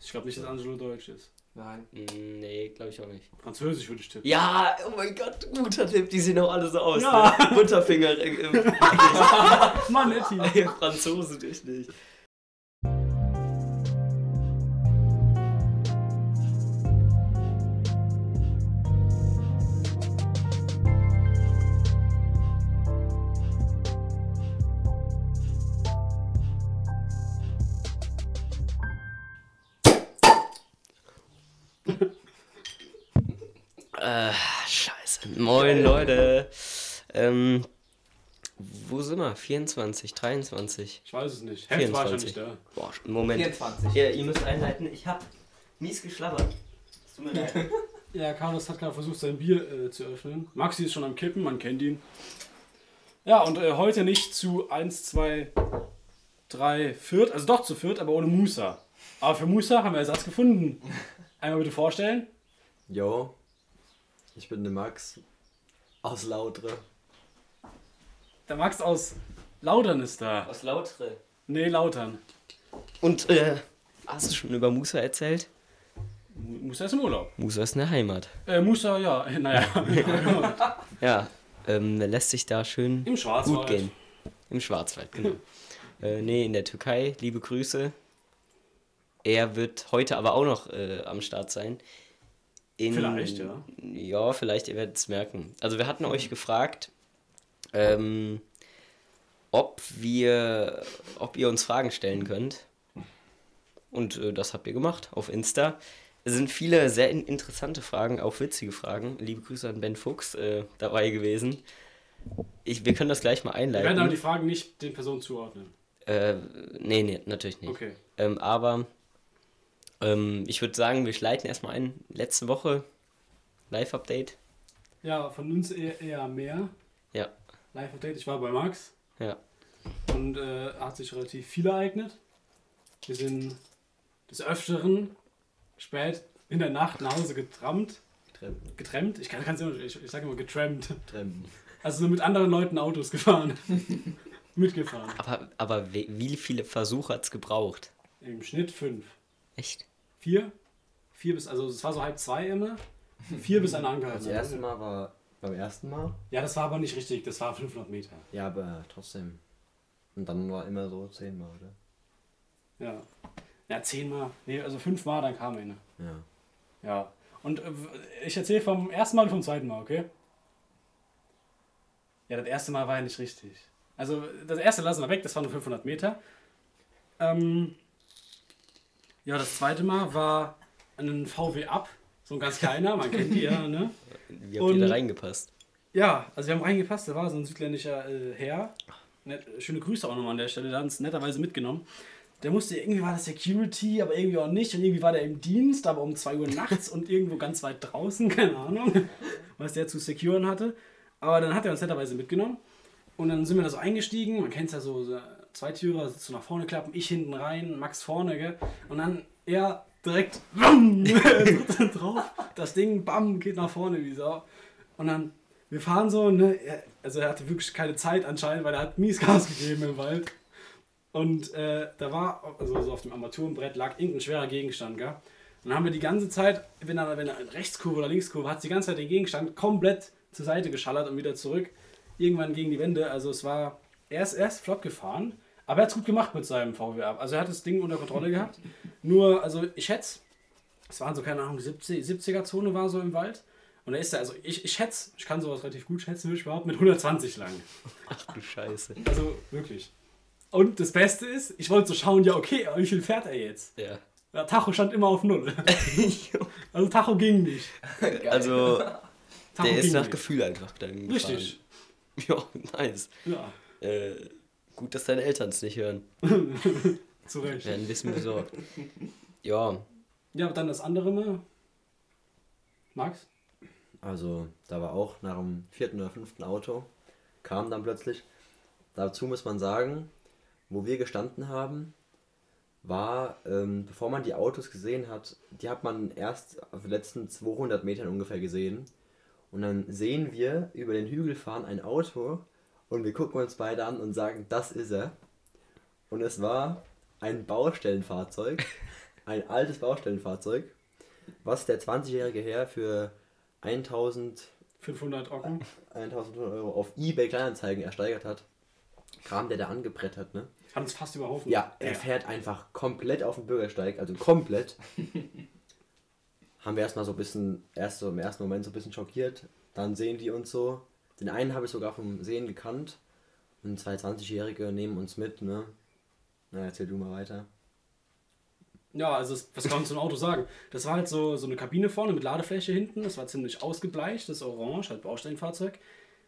Ich glaube nicht, dass Angelo deutsch ist. Nein. Mm, Nee, glaube ich auch nicht. Französisch würde ich tippen. Ja, oh mein Gott, guter Tipp. Die sehen auch alle so aus. Ja. Ne? Butterfinger. Äh, äh, Mann, Etti. Franzosen richtig. Äh, Ähm, wo sind wir? 24, 23. Ich weiß es nicht. Heft war ich ja 24. nicht da. Boah, Moment. 24. Ja, ihr müsst einleiten. Ich hab mies geschlabbert. Es tut mir leid. Ja, Carlos hat gerade versucht, sein Bier äh, zu öffnen. Maxi ist schon am Kippen, man kennt ihn. Ja, und äh, heute nicht zu 1, 2, 3, Viert, also doch zu Viert, aber ohne Musa. Aber für Musa haben wir Ersatz gefunden. Einmal bitte vorstellen. Jo, ich bin der Max aus Lautre. Der Max aus Lautern ist da. Aus Lautre. Nee, Lautern. Und, äh, hast du schon über Musa erzählt? Mu- Musa ist im Urlaub. Musa ist eine Heimat. Äh, Musa, ja, naja. Ja, ähm, lässt sich da schön Im Schwarzwald. gut gehen. Im Schwarzwald, genau. äh, nee, in der Türkei. Liebe Grüße. Er wird heute aber auch noch äh, am Start sein. In, Vielleicht, ja. Ja, vielleicht, ihr werdet es merken. Also wir hatten euch gefragt, ähm, ob wir, ob ihr uns Fragen stellen könnt. Und äh, das habt ihr gemacht auf Insta. Es sind viele sehr in interessante Fragen, auch witzige Fragen. Liebe Grüße an Ben Fuchs äh, dabei gewesen. Ich, wir können das gleich mal Wir werden aber die einleiten. Fragen nicht den Personen zuordnen. Äh, nee, nee, natürlich nicht. Okay. Ähm, aber ähm, ich würde sagen, wir leiten erstmal ein. Letzte Woche Live-Update. Ja, von uns eher, eher mehr. Ja. Live-Update, ich war bei Max. Ja. Und äh, hat sich relativ viel ereignet. Wir sind des Öfteren spät in der Nacht nach Hause getrammt. Trempen. Getrennt? Ich kann es immer, ich, ich sage immer getrampt. Trempen. Also so mit anderen Leuten Autos gefahren. Mitgefahren. Aber, aber wie, viele Versuche hat es gebraucht? Im Schnitt fünf. Echt? Vier? Vier bis, also es war so halb zwei immer. Vier bis einer angehalten. Das erste Mal war beim ersten Mal. Ja, das war aber nicht richtig, das war 500 Meter. Ja, aber trotzdem. Und dann war immer so zehnmal, oder? Ja. Ja, zehnmal. Nee, also fünfmal, dann kam eine. Ja. Ja. Und äh, ich erzähle vom ersten Mal und vom zweiten Mal, okay? Ja, das erste Mal war ja nicht richtig. Also, das erste lassen wir weg, das waren nur 500 Meter. Ähm, ja, das zweite Mal war ein VW Up, so ein ganz kleiner, man kennt die ja, ne? Wie habt ihr da reingepasst? Ja, also wir haben reingepasst, da war so ein südländischer äh, Herr. Net, schöne Grüße auch nochmal an der Stelle, der hat uns netterweise mitgenommen. Der musste, irgendwie war das Security, aber irgendwie auch nicht. Und irgendwie war der im Dienst, aber um 2 Uhr nachts und irgendwo ganz weit draußen, keine Ahnung, was der zu securen hatte. Aber dann hat er uns netterweise mitgenommen. Und dann sind wir da so eingestiegen. Man kennt es ja so, so zwei Türer, so nach vorne klappen, ich hinten rein, Max vorne, gell? Und dann er direkt drauf. Das Ding, bam, geht nach vorne wie Sau. Und dann, wir fahren so, ne? Also er hatte wirklich keine Zeit anscheinend, weil er hat mies Gas gegeben im Wald. Und äh, da war, also so auf dem Armaturenbrett lag irgendein schwerer Gegenstand, gell? Und dann haben wir die ganze Zeit, wenn er, wenn er in Rechtskurve oder Linkskurve hat, die ganze Zeit den Gegenstand komplett zur Seite geschallert und wieder zurück. Irgendwann gegen die Wände. Also es war, er ist erst flott gefahren, aber er hat es gut gemacht mit seinem VW ab. Also er hat das Ding unter Kontrolle gehabt. Nur, also ich schätze, es waren so, keine Ahnung, 70, 70er-Zone war so im Wald. Und da ist er, also ich, ich schätze, ich kann sowas relativ gut schätzen, würde ich behaupten, mit 120 lang. Ach du Scheiße. Also wirklich. Und das Beste ist, ich wollte so schauen, ja okay, aber wie viel fährt er jetzt? Ja. Der Tacho stand immer auf Null. Also Tacho ging nicht. also, Tacho der ist nach nicht. Gefühl einfach dann gefahren. Richtig. Ja, nice. Ja, Äh, gut, dass deine Eltern es nicht hören. zu Recht. Werden ein bisschen besorgt. Ja, Ja, aber dann das andere Mal. Max? Also, da war auch nach dem vierten oder fünften Auto, kam dann plötzlich. Dazu muss man sagen, wo wir gestanden haben, war, ähm, bevor man die Autos gesehen hat, die hat man erst auf den letzten 200 Metern ungefähr gesehen. Und dann sehen wir über den Hügel fahren ein Auto und wir gucken uns beide an und sagen, das ist er. Und es war ein Baustellenfahrzeug ein altes Baustellenfahrzeug, was der 20-jährige Herr für 1000, 500 Ocken. 1500 Euro auf eBay Kleinanzeigen ersteigert hat. Kam der da angebrettert, ne? Hat uns fast überhaufen. Ja, er fährt einfach komplett auf den Bürgersteig, also komplett. Haben wir erstmal so ein bisschen, erst so im ersten Moment so ein bisschen schockiert. Dann sehen die uns so. Den einen habe ich sogar vom Sehen gekannt. Und zwei 20-Jährige nehmen uns mit, ne? Na, erzähl du mal weiter. Ja, also es- was kann man zum Auto sagen? Das war halt so, so eine Kabine vorne mit Ladefläche hinten. Das war ziemlich ausgebleicht, das orange, halt Baustellenfahrzeug.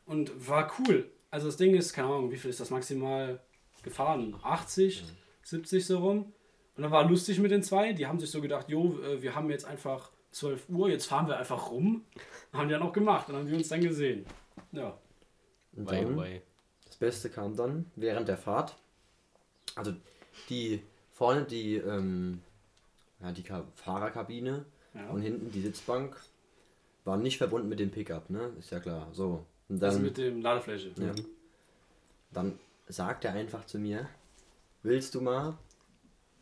Und war cool. Also das Ding ist, keine Ahnung, wie viel ist das maximal gefahren? 80, 70 so rum. Und dann war lustig mit den zwei. Die haben sich so gedacht, jo, äh, wir haben jetzt einfach 12 Uhr, jetzt fahren wir einfach rum. Haben die dann auch gemacht und haben wir uns dann gesehen. Ja. Und Wei, dann, wei. das Beste kam dann während der Fahrt. Also die vorne die, ähm, ja, die Ka Fahrerkabine Ja. und hinten die Sitzbank waren nicht verbunden mit dem Pickup, ne? Ist ja klar. So. Und Also dann, mit dem Ladefläche. ja. dann sagt er einfach zu mir, willst du mal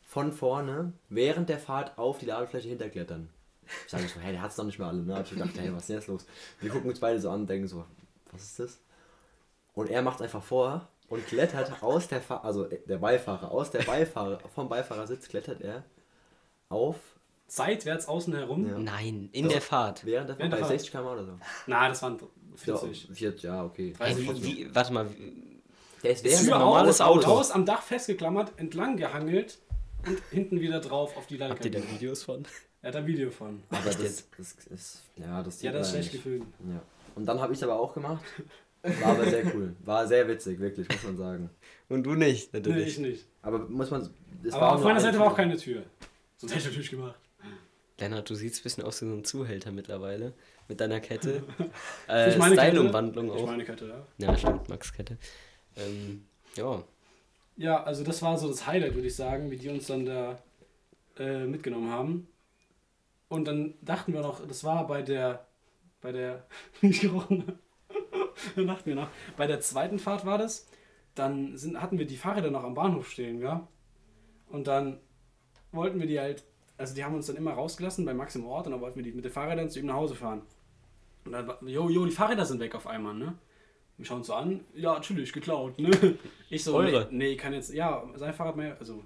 von vorne während der Fahrt auf die Ladefläche hinterklettern? Ich sage so, hey, der hat's doch nicht mehr alle. Ne? Hab ich gedacht, hey, was ist denn jetzt los? Wir gucken uns beide so an und denken so, was ist das? Und er macht einfach vor und klettert aus der Fahr also der Beifahrer, aus der Beifahrer, vom Beifahrersitz klettert er auf Seitwärts außen herum. Ja. Nein, in der Fahrt. während der Fahrt Während der bei Fahrt. 60 km oder so. Na, das waren 40. Ja, vier, ja okay. Ich wie, warte mal, wie- Der ist Tür während ein der normales Auto. Haus am Dach festgeklammert, entlang gehangelt und hinten wieder drauf auf die habt ihr da. Videos von? Er hat ein Video von. Aber das, das ist, ja, das Ja, das ist schlecht gefilmt. Ja. Und dann habe ich es aber auch gemacht. War aber sehr cool. War sehr witzig, wirklich, muss man sagen. Und du nicht, Nee, natürlich. ich nicht. Aber muss man. Aber auf meiner eine Seite war auch keine Tür. Sonst hätte ich natürlich gemacht. Lennart, du siehst ein bisschen aus wie so ein Zuhälter mittlerweile. Mit deiner Kette. Äh, Ich meine Kette. Style-Umwandlung Ich auch. meine Kette, ja. Ja, stimmt, Max Kette. Ähm, ja, Ja, also das war so das Highlight, würde ich sagen, wie die uns dann da äh, mitgenommen haben. Und dann dachten wir noch, das war bei der, bei der, nicht gerochen, dann dachten wir noch, bei der zweiten Fahrt war das, dann sind, hatten wir die Fahrräder noch am Bahnhof stehen, ja. Und dann wollten wir die halt, also die haben uns dann immer rausgelassen bei Max im Ort und dann wollten wir die mit den Fahrrädern zu ihm nach Hause fahren. Und dann war, jo, jo, die Fahrräder sind weg auf einmal, ne? Wir schauen uns so an, ja, natürlich, geklaut, ne? Ich so, Eure? nee, nee, kann jetzt, ja, sein Fahrrad mehr, also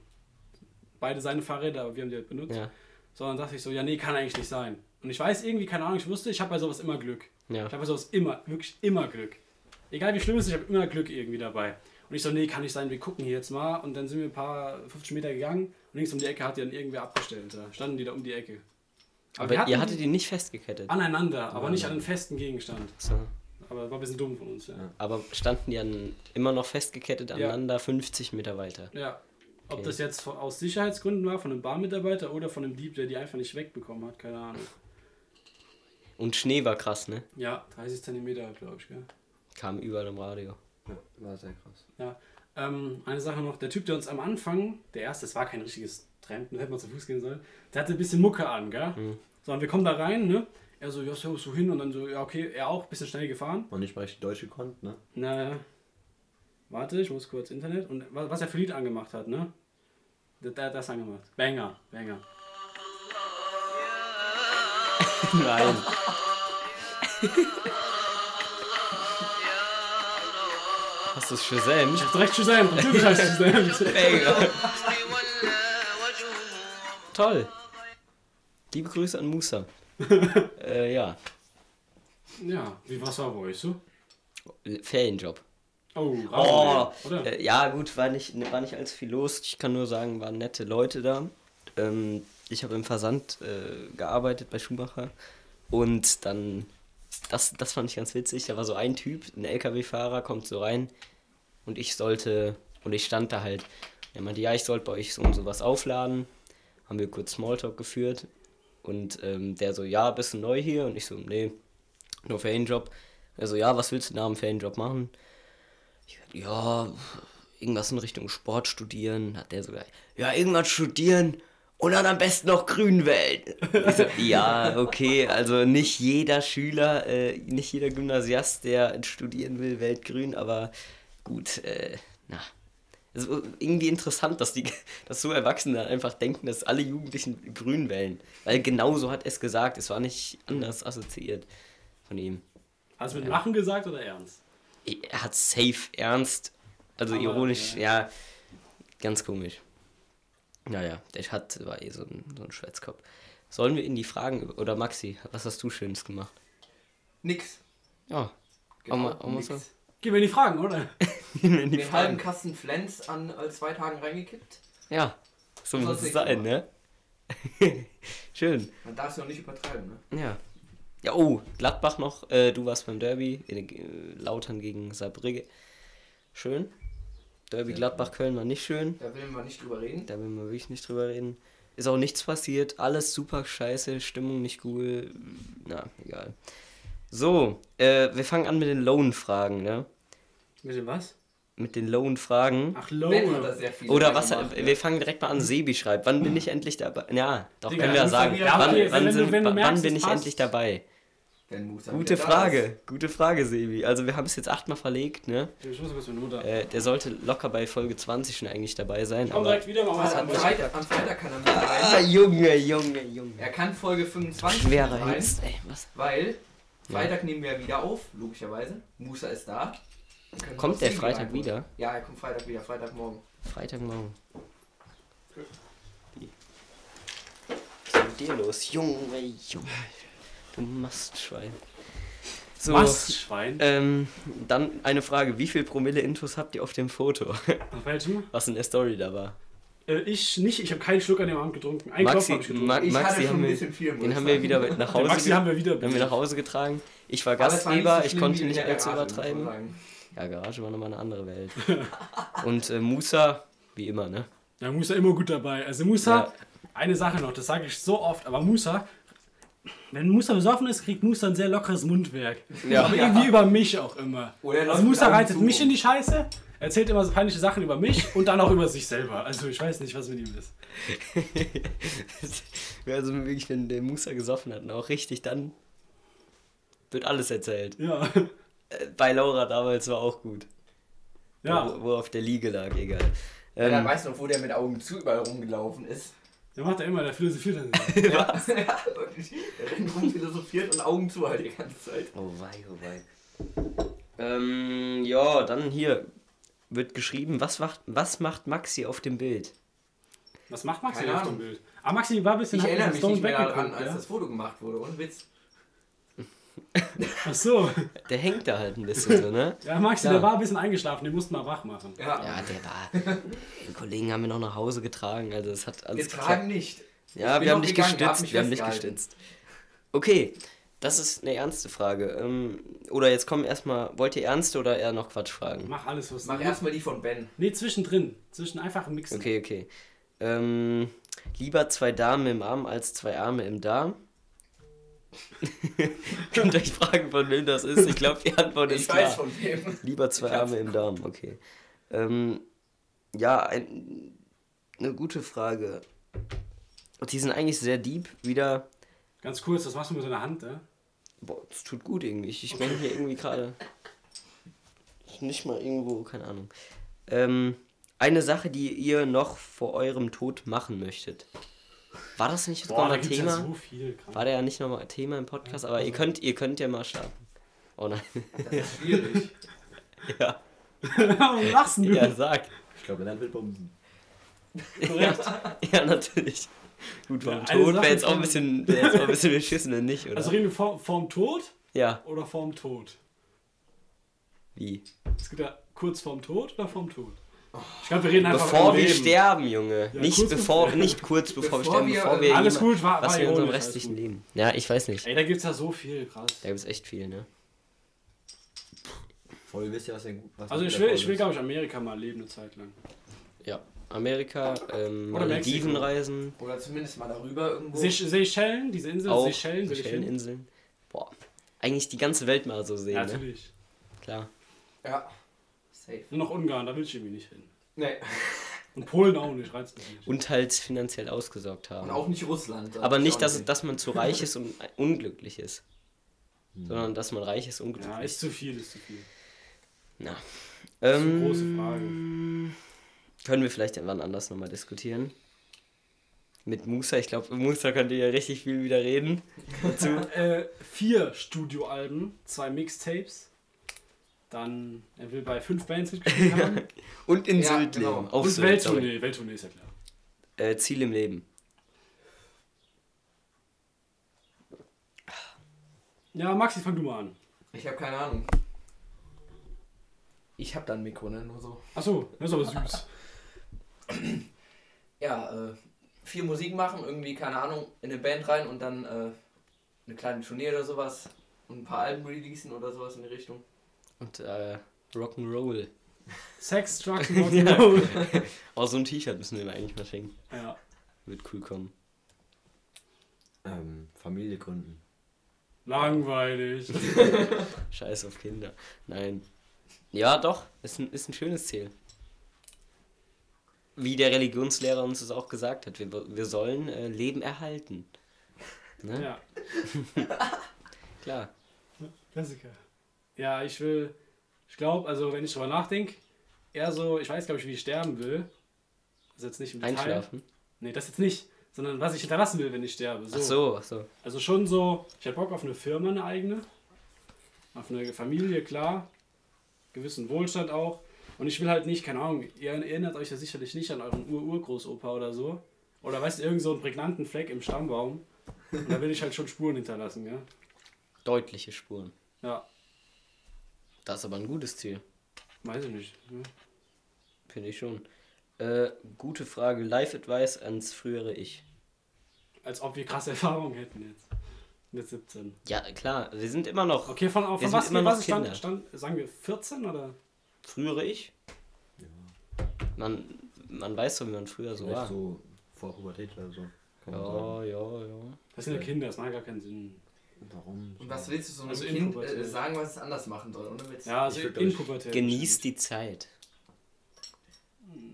beide seine Fahrräder, aber wir haben die halt benutzt. ja, So, dann dachte ich so, ja, nee, kann eigentlich nicht sein. Und ich weiß irgendwie, keine Ahnung, ich wusste, ich habe bei sowas immer Glück. ja. Ich habe bei sowas immer, wirklich immer Glück. Egal wie schlimm es ist, ich habe immer Glück irgendwie dabei. Und ich so, nee, kann nicht sein, wir gucken hier jetzt mal. Und dann sind wir ein paar 50 Meter gegangen und links um die Ecke hat die dann irgendwer abgestellt. Da standen die da um die Ecke. Aber wir ihr hattet die nicht festgekettet. aneinander, aber nicht an einen festen Gegenstand. So. Aber war ein bisschen dumm von uns, ja. Aber standen die dann immer noch festgekettet Ja. aneinander, 50 Meter weiter. Ja. Ob Okay. das jetzt aus Sicherheitsgründen war, von einem Bahnmitarbeiter oder von einem Dieb, der die einfach nicht wegbekommen hat, keine Ahnung. Und Schnee war krass, ne? Ja, 30 Zentimeter, glaube ich, gell? Kam überall im Radio. Ja, war sehr krass. Ja. Ähm, eine Sache noch, der Typ, der uns am Anfang, der erste, das war kein richtiges Trampen, da hätte man zu Fuß gehen sollen, der hatte ein bisschen Mucke an, gell? Mhm. So, und wir kommen da rein, ne? Er so, ja, so, so hin und dann so, ja, okay, er auch, ein bisschen schnell gefahren. Und nicht mal richtig Deutsch gekonnt, ne? Na, warte, ich muss kurz Internet. Und wa- was er für Lied angemacht hat, ne? Der, der hat das angemacht. Banger, Banger. Nein. Hast du es Shazam? Ich hab direkt Shazam, natürlich heißt es Shazam. Mega. Toll. Liebe Grüße an Musa. äh, ja, Ja, wie was war bei euch so? Ferienjob. Oh, Oh, äh, ja gut, war nicht, war nicht allzu viel los. Ich kann nur sagen, waren nette Leute da. Ähm, ich habe im Versand äh, gearbeitet bei Schumacher und dann, das, das fand ich ganz witzig, da war so ein Typ, ein LKW-Fahrer, kommt so rein und ich sollte, und ich stand da halt, er meinte, ja, ich sollte bei euch so und sowas aufladen. Haben wir kurz Smalltalk geführt und ähm, der so, ja, bist du neu hier? Und ich so, nee, nur Ferienjob. Er so, ja, was willst du nach dem Ferienjob machen? Ich ja, irgendwas in Richtung Sport studieren. Hat der sogar, ja, irgendwas studieren und dann am besten noch grün wählen. So, ja, okay, also nicht jeder Schüler, äh, nicht jeder Gymnasiast, der studieren will, wählt grün, aber gut, äh, na. Es ist irgendwie interessant, dass die, dass so Erwachsene einfach denken, dass alle Jugendlichen grün wählen. Weil genau so hat er es gesagt. Es war nicht anders assoziiert von ihm. Hast du mit Lachen gesagt oder ernst? Er hat safe ernst, also Aber, ironisch, ja. ganz komisch. Naja, der hat, war eh so ein, so ein Schwätzkopf. Sollen wir in die Fragen, oder Maxi, was hast du Schönes gemacht? Nix. Ja, Genau, auch mal, so. Gehen wir in die Fragen, oder? in die Den halben Kasten Flens an äh, zwei Tagen reingekippt. Ja, so Das muss es sein, ne? Schön. Man darf es noch nicht übertreiben, ne? Ja. Ja, oh, Gladbach noch. Äh, du warst beim Derby. In, äh, Lautern gegen Saarbrücke. Schön. Derby Gladbach-Köln war nicht schön. Da will man nicht drüber reden. Da will man wirklich nicht drüber reden. Ist auch nichts passiert. Alles super scheiße. Stimmung nicht cool. Na, egal. So, äh, wir fangen an mit den Loan-Fragen, ne? Mit dem was? Mit den Loan-Fragen. Ach, Low. Ben hat da sehr viel Oder was, gemacht, wir fangen direkt mal an, Sebi schreibt. Wann bin ich endlich dabei? Ja, doch, Digga, können wir ja sagen. Wann, dabei. wann, Wenn du- sind, wenn du wann merkst, bin ich passt. endlich dabei? Wenn Musa Gute wieder Frage, gute Frage, Sebi. Also wir haben es jetzt achtmal verlegt, ne? Ich muss kurz meine Mutter. Äh, der sollte locker bei Folge 20 schon eigentlich dabei sein. Komm Aber direkt wieder, ist. was Am. Freitag, am Freitag kann er mit ah, rein. Junge, Junge, Junge. Er kann Folge 25 Schwerer rein, Hengst, ey. Was? weil Freitag nehmen wir wieder auf, logischerweise. Musa ist da. Kommt der Freitag reinholen. wieder? Ja, er kommt Freitag wieder, Freitagmorgen. Freitagmorgen. Was ist mit dir los? Junge, Junge. Du Mastschwein. So, Was, Schwein? ähm, dann eine Frage. Wie viel Promille Intus habt ihr auf dem Foto? Auf welchem? Was in der Story da war? Äh, ich nicht, ich habe keinen Schluck an dem Abend getrunken. Einen Maxi, Klopf habe ich getrunken. Ma Ich Maxi haben ein wir, bisschen viel, den haben wir wieder nach Hause Maxi haben wir wieder haben wir nach Hause getragen. Ich war Gastgeber, so ich konnte nicht allzu übertreiben. Ja, Garage war nochmal eine andere Welt. Und äh, Musa, wie immer, ne? Ja, Musa immer gut dabei. Also Musa, Ja. eine Sache noch, das sage ich so oft, aber Musa, wenn Musa besoffen ist, kriegt Musa ein sehr lockeres Mundwerk. Ja. Aber irgendwie über mich auch immer. Oder er Also Musa reitet zu mich in die Scheiße, erzählt immer so peinliche Sachen über mich und dann auch über sich selber. Also ich weiß nicht, was mit ihm ist. also wirklich, wenn der Musa gesoffen hat und auch richtig, dann wird alles erzählt. Ja. Äh, Bei Laura damals war auch gut. Ja, Wo, wo auf der Liege lag, egal. Ja, dann Ähm, weißt du noch, wo der mit Augen zu überall rumgelaufen ist. Der macht ja immer, der philosophiert dann. Ja, ja, wirklich. Der rennt rum, philosophiert und Augen zu halt die ganze Zeit. oh wei, oh wei. Ähm, ja, dann hier wird geschrieben, was macht, was macht Maxi auf dem Bild? Was macht Maxi Keine auf dem Ahnung. Bild? Ah, Maxi war ein bisschen Ich erinnere mich nicht mehr daran, als ja? das Foto gemacht wurde. Ohne Witz. Ach so. Der hängt da halt ein bisschen so, ne? Ja, Maxi, Ja. der war ein bisschen eingeschlafen, den mussten wir wach machen. Ja, Ja, der war. Die Kollegen haben wir noch nach Hause getragen, also es hat alles getragen nicht. Ja, wir haben dich gestützt. Wir haben dich gestützt. Okay, das ist eine ernste Frage. Ähm, oder jetzt kommen erstmal, wollt ihr ernste oder eher noch Quatsch fragen? Mach alles, was Mach du erstmal die von Ben. Nee, zwischendrin. Zwischen einfach mixen. Okay, okay. Ähm, lieber zwei Damen im Arm als zwei Arme im Darm? Könnt ihr euch fragen, von wem das ist? Ich glaube, die Antwort ist Ich klar. weiß von wem. Lieber zwei Ich Arme im Darm, okay. Ähm, ja, ein, eine gute Frage. Die sind eigentlich sehr deep. Wieder Ganz kurz, was machst du mit deiner Hand, ne? Boah, das tut gut irgendwie. Ich bin hier irgendwie gerade. Nicht mal irgendwo, keine Ahnung. Ähm, eine Sache, die ihr noch vor eurem Tod machen möchtet. War das nicht sogar Boah, da mal gibt's Thema? ja so viel. War der ja nicht nochmal Thema im Podcast, aber ihr könnt, ihr könnt ja mal starten. Oh nein. Das ist schwierig. ja, Warum lachst du? ja, sag. Ich glaube, dann will bumsen. Korrekt. Ja, natürlich. Gut, vom Ja, Tod wäre jetzt auch ein bisschen, jetzt auch ein bisschen beschissen, wenn nicht, oder? Also reden wir vor, vorm Tod ja, oder vorm Tod? wie? Es geht ja kurz vorm Tod oder vorm Tod? Ich glaube, wir reden einfach Bevor wir Leben. sterben, Junge. Ja, nicht kurz bevor, bevor- nicht kurz bevor, Bevor wir sterben, bevor wir Alles gut, war, was war wir in unserem restlichen. Leben. Ja, ich weiß nicht. Ey, da gibt's ja so viel, krass. Da gibt es echt viel, ne? Voll, wisst ihr, was denn gut was Also ich will, ich will glaube ich, Amerika mal leben eine Zeit lang. Ja. Amerika, ähm, Oder Malediven Mexiko. reisen, Oder zumindest mal darüber irgendwo. Se Seychellen, diese Insel, auch Seychellen. Seychelleninseln. Boah, eigentlich die ganze Welt mal so sehen, Ja, ne? natürlich. Klar. Ja. Safe. Nur noch Ungarn, da will ich irgendwie nicht hin. Nee. Und Polen auch nicht, reizt mich nicht. Und halt finanziell ausgesorgt haben. Und auch nicht Russland. Aber nicht, dass, dass dass man zu reich ist und unglücklich ist. Sondern dass man reich ist und unglücklich. Ja, ist zu viel, ist zu viel. Na. Das ist Ähm, eine große Frage. Können wir vielleicht irgendwann anders nochmal diskutieren. Mit Musa, ich glaube, Musa könnte ja richtig viel wieder reden. Dazu. Äh, vier Studioalben, zwei Mixtapes. Dann, er will bei fünf Bands mitgespielt haben. Und in Ja, Sylt genau. leben. Auf Und Sylt, sorry. Welttournee. Welttournee ist ja klar. Äh, Ziel im Leben. Ja, Maxi, fang du mal an. Ich habe keine Ahnung. Ich habe da ein Mikro, ne? Nur so. Achso, das ist aber süß. Ja, äh, viel Musik machen, irgendwie, keine Ahnung, in eine Band rein und dann äh, eine kleine Tournee oder sowas. Und ein paar Alben releasen oder sowas in die Richtung. Und äh, Rock'n'Roll. Sex, Drugs and Rock'n'Roll. Auch so ein T-Shirt müssen wir ihm eigentlich mal schenken. ja. Wird cool kommen. Ähm, Familie gründen. Langweilig. Scheiß auf Kinder. Nein. Ja, doch. Ist ein, ist ein schönes Ziel. Wie der Religionslehrer uns es auch gesagt hat. Wir, wir sollen äh, Leben erhalten. Ne? ja, Klar. Klassiker. Ja, ich will, ich glaube, also wenn ich drüber nachdenke, eher so, ich weiß, glaube ich, wie ich sterben will. Also jetzt nicht im Detail. Einschlafen. Nee, das jetzt nicht. Sondern was ich hinterlassen will, wenn ich sterbe. So. Ach so, ach so. Also schon so, ich hätte Bock auf eine Firma, eine eigene. Auf eine Familie, klar. Gewissen Wohlstand auch. Und ich will halt nicht, keine Ahnung, ihr erinnert euch ja sicherlich nicht an euren Ur-Urgroßopa oder so. Oder weißt du, irgend so einen prägnanten Fleck im Stammbaum. Und da will ich halt schon Spuren hinterlassen, ja. Deutliche Spuren. Ja, Das ist aber ein gutes Ziel. weiß ich nicht. Ne? Finde ich schon. Äh, gute Frage. Live-Advice ans frühere Ich. Als ob wir krasse Erfahrungen hätten jetzt. Mit 17. Ja, klar. Wir sind immer noch. Okay, von, von was, immer noch was stand, stand, sagen wir 14 oder? Frühere Ich? Man, man weiß so, wie man früher so Vielleicht war. so vor Pubertät oder so. Ja, ja, ja. Das sind ja Kinder, das macht gar keinen Sinn. Warum? Und was willst du so einem Also Kind äh, sagen, was es anders machen soll? Ohne Witz. Ja, also in Pubertät. Genießt die Zeit.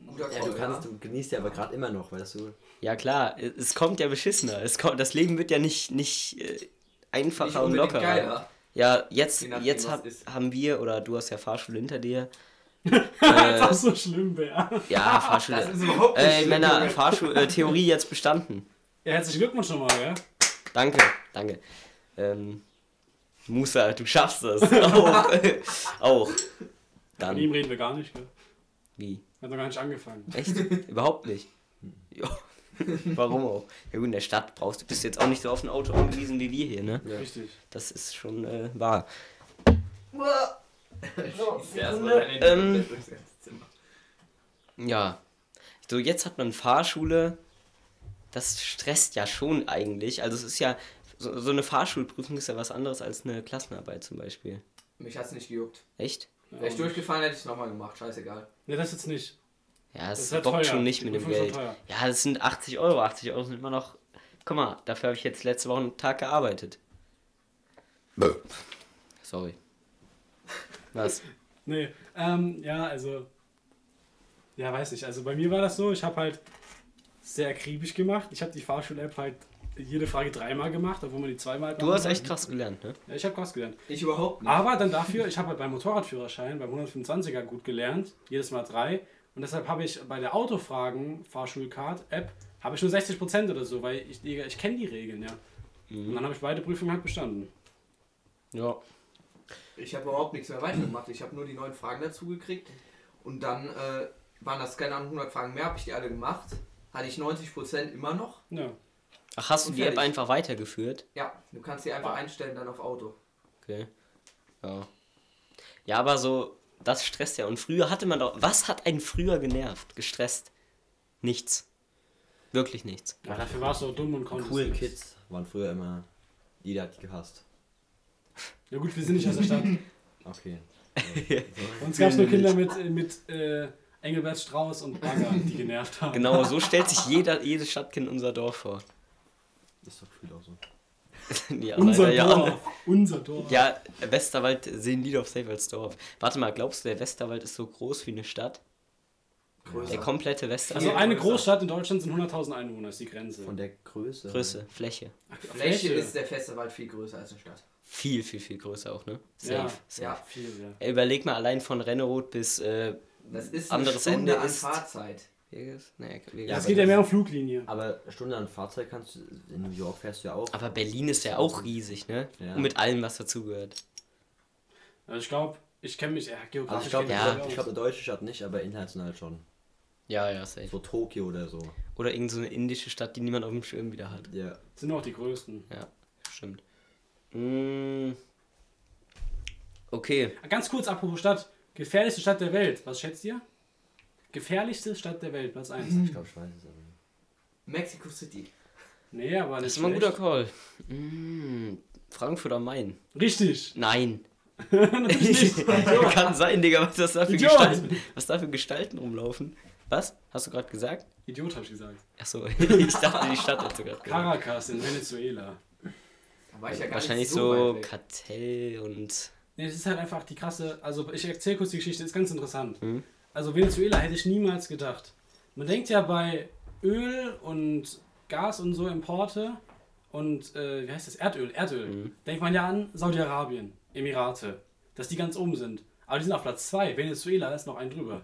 Guter Ja, Call, du kannst, du genießt ja aber gerade immer noch, weißt du. Ja klar, es kommt ja beschissener. Es kommt, das Leben wird ja nicht, nicht äh, Nicht einfacher und unbedingt lockerer. geiler. Ja, jetzt, jetzt hab, haben wir, oder du hast ja Fahrschule hinter dir. Äh, ob so schlimm wäre. ja, Das Fahrschule. ist überhaupt nicht Äh, schlimm, Männer. Fahrschule, äh, Theorie jetzt bestanden. Ja, herzlichen Glückwunsch nochmal, ja? Danke, danke. Ähm, Musa, du schaffst das. auch. auch. Von ihm Dann. reden wir gar nicht, gell? Wie? Hat noch gar nicht angefangen. Echt? Überhaupt nicht. Ja. Warum auch? Ja gut, in der Stadt brauchst du bist jetzt auch nicht so auf ein Auto angewiesen wie wir hier, ne? Ja. Richtig. Das ist schon äh, wahr. Ähm. Ja. So, jetzt hat man Fahrschule. Das stresst ja schon eigentlich. Also es ist ja, so, so eine Fahrschulprüfung ist ja was anderes als eine Klassenarbeit zum Beispiel. Mich hat's nicht gejuckt. Echt? Ja, Wäre ich durchgefallen, hätte ich es nochmal gemacht. Scheißegal. Ne, das jetzt nicht. Ja, Das es ist ja bockt schon nicht Die mit dem Prüfung ist Geld. schon teuer. Ja, das sind 80 Euro. 80 Euro sind immer noch. Guck mal, dafür habe ich jetzt letzte Woche einen Tag gearbeitet. Sorry. Was? Nee, ähm, ja, also. Ja, weiß nicht. Also bei mir war das so, ich habe halt sehr akribisch gemacht. Ich habe die Fahrschul-App halt jede Frage dreimal gemacht, obwohl man die zweimal. Du hast echt krass gelernt, ne? Ja, ich habe krass gelernt. Ich überhaupt nicht. Aber dann dafür, ich habe halt beim Motorradführerschein, beim 125er gut gelernt, jedes Mal drei. Und deshalb habe ich bei der Autofragen Fahrschulcard-App, habe ich nur 60% oder so, weil ich, ich kenne die Regeln, ja. Und dann habe ich beide Prüfungen halt bestanden. Ja. Ich habe überhaupt nichts mehr weitergemacht. Ich habe nur die neuen Fragen dazu gekriegt. Und dann äh, waren das keine Ahnung 100 Fragen mehr, habe ich die alle gemacht. Hatte ich 90% immer noch. Ja. Ach, hast du Und die App einfach weitergeführt? Ja, du kannst die einfach einstellen dann auf Auto. Okay. Ja. Ja, aber so, das stresst ja. Und früher hatte man doch. Was hat einen früher genervt? Gestresst? Nichts. Wirklich nichts. ja dafür warst du auch dumm und konntest Cool nichts. Kids waren früher immer. Jeder hat die gehasst. Ja gut, wir sind nicht aus der Stadt. Okay. Bei uns gab es nur Kinder mit, äh, mit äh, Engelbert Strauß und Bagger, die genervt haben. Genau, so stellt sich jeder, jedes Stadtkind unser Dorf vor. Ist doch viel auch so. ja, Unser leider ja. Dorf. Unser Dorf. Ja, Westerwald sehen die doch safe als Dorf. Warte mal, glaubst du, der Westerwald ist so groß wie eine Stadt? Größer. Der komplette Westerwald? Also eine. Großstadt in Deutschland sind 100.000 Einwohner, ist die Grenze. Von der Größe. Größe, Fläche. Ach, Fläche ist der Festival viel größer als eine Stadt. Viel, viel, viel größer auch, ne? Safe. Ja. safe. Ja. viel, ja. Überleg mal allein von Renneroth bis, äh, Das ist eine anderes Stunde Ende an ist. Fahrzeit. Vegas? Nee, Ja, Es geht ja mehr um Fluglinie. Aber Stunde an Fahrzeug kannst du, in New York fährst du ja auch. Aber Berlin ist ja auch riesig, ne? Ja. Und mit allem, was dazugehört. Also ich glaube, ich kenne mich, ja, geografisch Also ich glaube, ja, ich glaube, eine deutsche Stadt nicht, aber international schon. Ja, ja, safe. So Tokio oder so. Oder irgend so eine indische Stadt, die niemand auf dem Schirm wieder hat. Ja. sind auch die größten. Ja, stimmt. Mm. Okay. Ganz kurz, apropos Stadt. Gefährlichste Stadt der Welt. Was schätzt ihr? Gefährlichste Stadt der Welt, Platz 1. Ich glaube, ich weiß es aber nicht. Mexico City. Nee, aber Das nicht ist mal ein guter. Call. Mm. Frankfurt am Main. Richtig. Nein. Natürlich nicht. Kann sein, Digga, was das da für Idiot. Gestalten, was da für Gestalten rumlaufen. Was? Hast du gerade gesagt? Idiot, hab ich gesagt. Achso, ich dachte, die Stadt hätte gerade gesagt. Caracas in Venezuela. Da war ich ja gar Wahrscheinlich nicht so, so. Kartell und. Nee, es ist halt einfach die krasse. Also, ich erzähle kurz die Geschichte, ist ganz interessant. Mhm. Also, Venezuela hätte ich niemals gedacht. Man denkt ja bei Öl und Gas und so Importe und, äh, wie heißt das? Erdöl, Erdöl. Mhm. Denkt man ja an Saudi-Arabien, Emirate, dass die ganz oben sind. Aber die sind auf Platz 2. Venezuela ist noch ein drüber.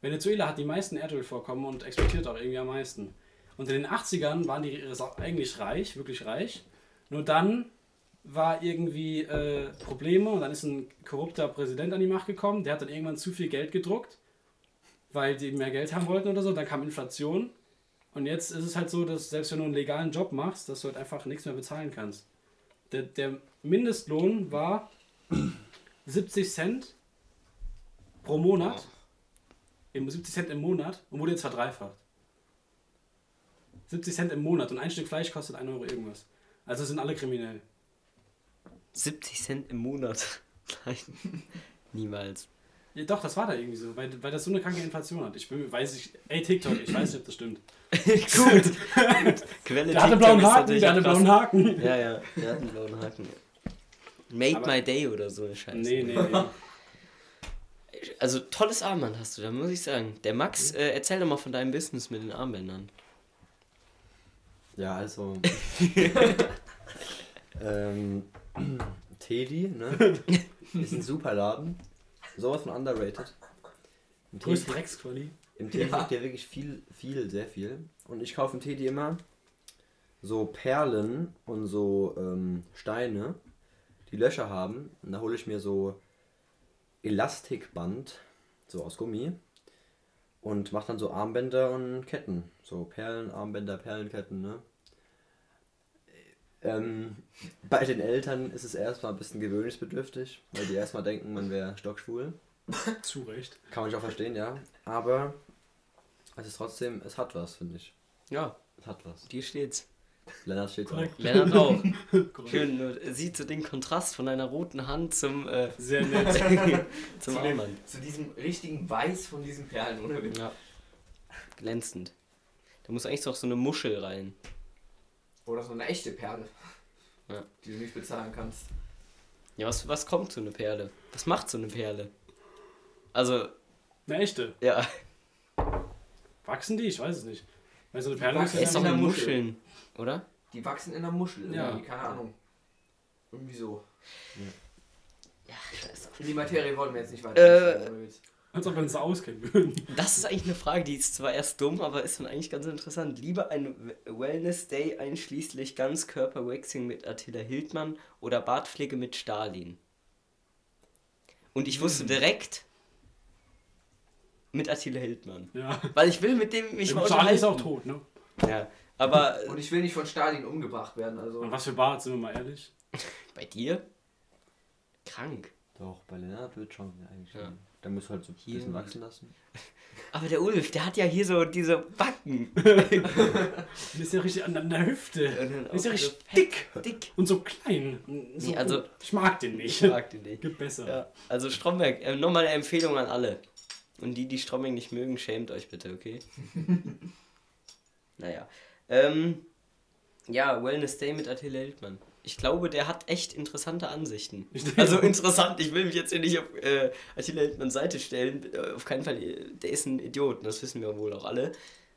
Venezuela hat die meisten Erdölvorkommen und exportiert auch irgendwie am meisten. Und in den 80ern waren die eigentlich reich, wirklich reich. Nur dann war irgendwie äh, Probleme und dann ist ein korrupter Präsident an die Macht gekommen. Der hat dann irgendwann zu viel Geld gedruckt, weil die mehr Geld haben wollten oder so. Dann kam Inflation. Und jetzt ist es halt so, dass selbst wenn du einen legalen Job machst, dass du halt einfach nichts mehr bezahlen kannst. Der, der Mindestlohn war 70 Cent pro Monat. Im 70 Cent im Monat und wurde jetzt verdreifacht. 70 Cent im Monat und ein Stück Fleisch kostet 1 Euro irgendwas. Also sind alle kriminell. 70 Cent im Monat. Nein. Niemals. Ja, doch, das war da irgendwie so, weil, weil das so eine kranke Inflation hat. Ich bin, weiß ich, ey TikTok, ich weiß nicht, ob das stimmt. Gut. Quelle Der hatte TikTok blauen Haken, der hatte blauen Haken. Ja, ja, der hat einen blauen Haken. Made Aber- my day oder so eine Scheiße. Nee, nee, nee. Also tolles Armband hast du, da muss ich sagen. Der Max, Mhm. äh, erzähl doch mal von deinem Business mit den Armbändern. Ja, also. ähm, Teddy, ne? Ist ein super Laden. Sowas von underrated. Im Teddy, Größte Drecksquali. im Teddy Ja. ja wirklich viel, viel, sehr viel. Und ich kaufe im Teddy immer so Perlen und so ähm, Steine, die Löcher haben. Und da hole ich mir so Elastikband, so aus Gummi. Und mache dann so Armbänder und Ketten. So Perlen, Armbänder, Perlenketten, ne? Ähm, bei den Eltern ist es erstmal ein bisschen gewöhnungsbedürftig, weil die erstmal denken, man wäre stockschwul. Zu Recht. Kann man sich auch verstehen, ja. Aber es ist trotzdem, es hat was, finde ich. Ja, Es hat was. dir steht's. Lennart steht auch. Lennart auch. Schön, nur sieht so den Kontrast von deiner roten Hand zum, äh, Sehr nett. zum Zu, dem, zu diesem richtigen Weiß von diesen Perlen, Witz. Ja. Glänzend. Da muss eigentlich doch so eine Muschel rein. Oder so eine echte Perle, Ja. die du nicht bezahlen kannst. Ja, was, was kommt so eine Perle? Was macht so eine Perle? Also, Eine echte. ja, Wachsen die? Ich weiß es nicht. Weil so eine Perle Wachsen ist ist ja doch in der Muschel. Muscheln, oder? Die wachsen in der Muschel, Ja. irgendwie, keine Ahnung. Irgendwie so. Ja, scheiße. In die Materie wollen wir jetzt nicht weiter. Äh. Als ob wir uns da auskennen würden. Das ist eigentlich eine Frage, die ist zwar erst dumm, aber ist dann eigentlich ganz interessant. Lieber ein W- Wellness Day einschließlich Ganzkörper-Waxing mit Attila Hildmann oder Bartpflege mit Stalin? Und ich wusste direkt mit Attila Hildmann. Ja. Weil ich will mit dem mich mal Charlie ist auch tot, ne? Ja, aber Und ich will nicht von Stalin umgebracht werden, also. Und was für Bart, sind wir mal ehrlich? bei dir? Krank. Doch, bei Lennart wird schon eigentlich. Ja. Da musst du halt so ein Hier. bisschen wachsen lassen. Aber der Ulf, der hat ja hier so diese Backen. Die ist ja richtig an, an der Hüfte. Die ist ja richtig dick. Dick. Und so klein. So, Nee, also- ich mag den nicht. Ich mag den nicht. Gibt besser. Ja, also Stromberg, äh, nochmal eine Empfehlung an alle. Und die, die Stromberg nicht mögen, schämt euch bitte, okay? naja. Ähm, ja, Wellness Day mit Attila Hildmann. Ich glaube, der hat echt interessante Ansichten. Also interessant, ich will mich jetzt hier nicht auf äh, Attila Hildmanns Seite stellen. Äh, Auf keinen Fall, äh, der ist ein Idiot, das wissen wir wohl auch alle.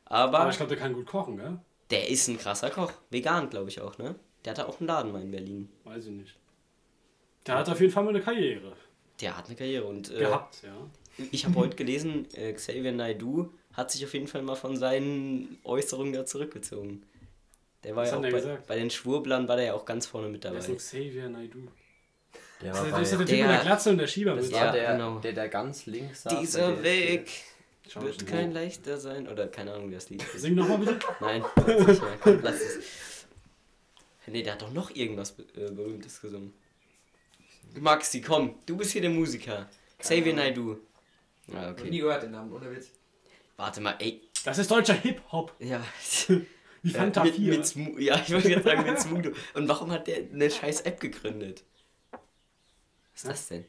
Aber, Aber ich glaube, der kann gut kochen, gell? der ist ein krasser Koch. Vegan, glaube ich auch, ne? Der hatte auch einen Laden mal in Berlin. Weiß ich nicht. Der hat auf jeden Fall mal eine Karriere Der hat eine Karriere und äh, gehabt, ja. ich habe heute gelesen, äh, Xavier Naidoo hat sich auf jeden Fall mal von seinen Äußerungen da zurückgezogen. Der war Was ja auch der bei, bei den Schwurblern war der ja auch ganz vorne mit Das dabei. ist ein Xavier Naidoo. Der Das war ist bei, der Typ Der- mit der Glatze und der Schieber das mit. war Ja, der, genau. der, der ganz links saß. Dieser der- Weg wird kein leichter sein. Oder keine Ahnung, wie das Lied ist. Sing nochmal bitte. Nein, nicht mehr. Komm, lass es. Nee, der hat doch noch irgendwas äh, Berühmtes gesungen. Maxi, komm, du bist hier der Musiker. Xavier. Naidoo. Ah, Hab ich nie okay. gehört den Namen, ohne Witz. Warte mal, ey. Das ist deutscher Hip-Hop. Ja. Wie Fanta mit, 4. mit Smu ja, ich wollte gerade sagen mit Smudo. Und warum hat der eine scheiß App gegründet? Was ist das denn?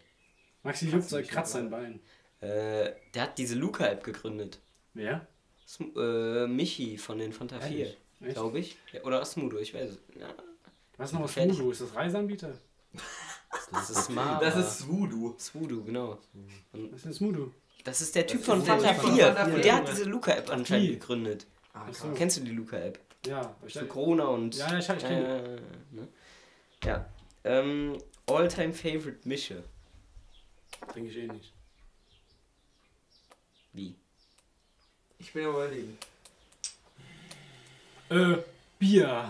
Maxi sein, kratzt sein Bein. Äh, der hat diese Luca-App gegründet. Wer? Sm äh, Michi von den Fanta 4, Ehrlich? Echt? glaube ich. Ja, oder Smudo, ich weiß es. Ja, Was ist noch. Voodoo? Ist das Reiseanbieter? das ist Mara. Das ist Voodoo. Smudo, genau. Und Was ist denn Smudo? das ist der Typ ist von Fanta Typ von 4. Fanta Und 4, der hat diese Luca-App anscheinend Wie? Ah, krass. Kennst du die Luca-App? Ja, ich Für Corona und. Ja, ja, ich- ich kenn die. äh, ne? Ja. Ähm, All-Time Favorite Mische. Trinke ich eh nicht. Wie? Ich bin überlegen. Äh, Bier.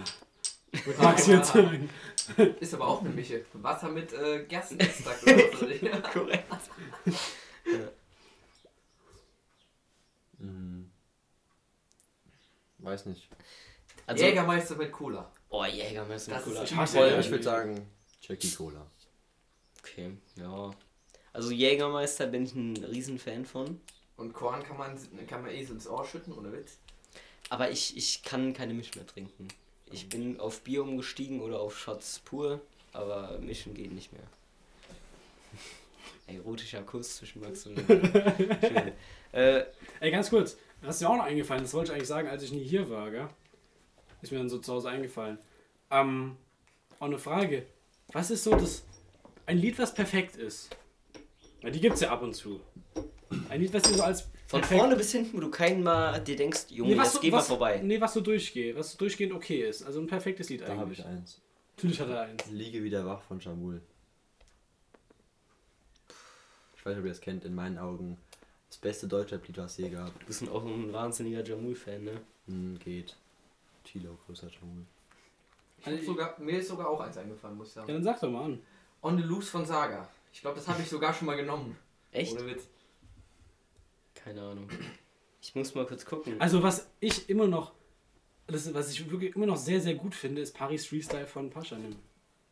Würde Maxi jetzt sagen. Ist aber auch eine Mische. Wasser mit äh, Gerstenextrakt oder so. Ja. Korrekt. Weiß nicht. Also, Jägermeister mit Cola. Oh, Jägermeister Das mit Cola. Ich Voll, ich würde sagen, Jackie Cola. Okay, ja. Also Jägermeister bin ich ein Riesenfan von. Und Korn kann man, kann man eh so ins Ohr schütten, ohne Witz. Aber ich, ich kann keine Misch mehr trinken. Ich bin auf Bier umgestiegen oder auf Shots pur, aber mischen geht nicht mehr. Erotischer Kuss zwischen Max und Schön. äh, Ey, ganz kurz. Das ist mir auch noch eingefallen. Das wollte ich eigentlich sagen, als ich nie hier war, gell? Ist mir dann so zu Hause eingefallen. Ähm, auch eine Frage. Was ist so das. Ein Lied, was perfekt ist? Weil die gibt's ja ab und zu. Ein Lied, was dir so als. von perfekt- vorne bis hinten, wo du keinen mal dir denkst, Junge, was jetzt so- geh mal was, vorbei. Nee, was so durchgeht. Was so durchgehend okay ist. Also ein perfektes Lied Da habe eigentlich. ich eins. Natürlich hat er eins. Liege wieder wach von Jamul. Ich weiß nicht, ob ihr das kennt, in meinen Augen. Das beste Deutschrap-Lied, was es je gab. Du bist auch ein wahnsinniger Jamul-Fan, ne? Hm, geht. Chilo, größer Jamul. Sogar, mir ist sogar auch eins eingefallen, muss ich Ja, sagen. dann sag doch mal an. On the Loose von Saga. Ich glaube, das habe ich sogar schon mal genommen. Echt? Ohne Witz. Keine Ahnung. Ich muss mal kurz gucken. Also, was ich immer noch. Das, was ich wirklich immer noch sehr, sehr gut finde, ist Paris Freestyle von Paschanim.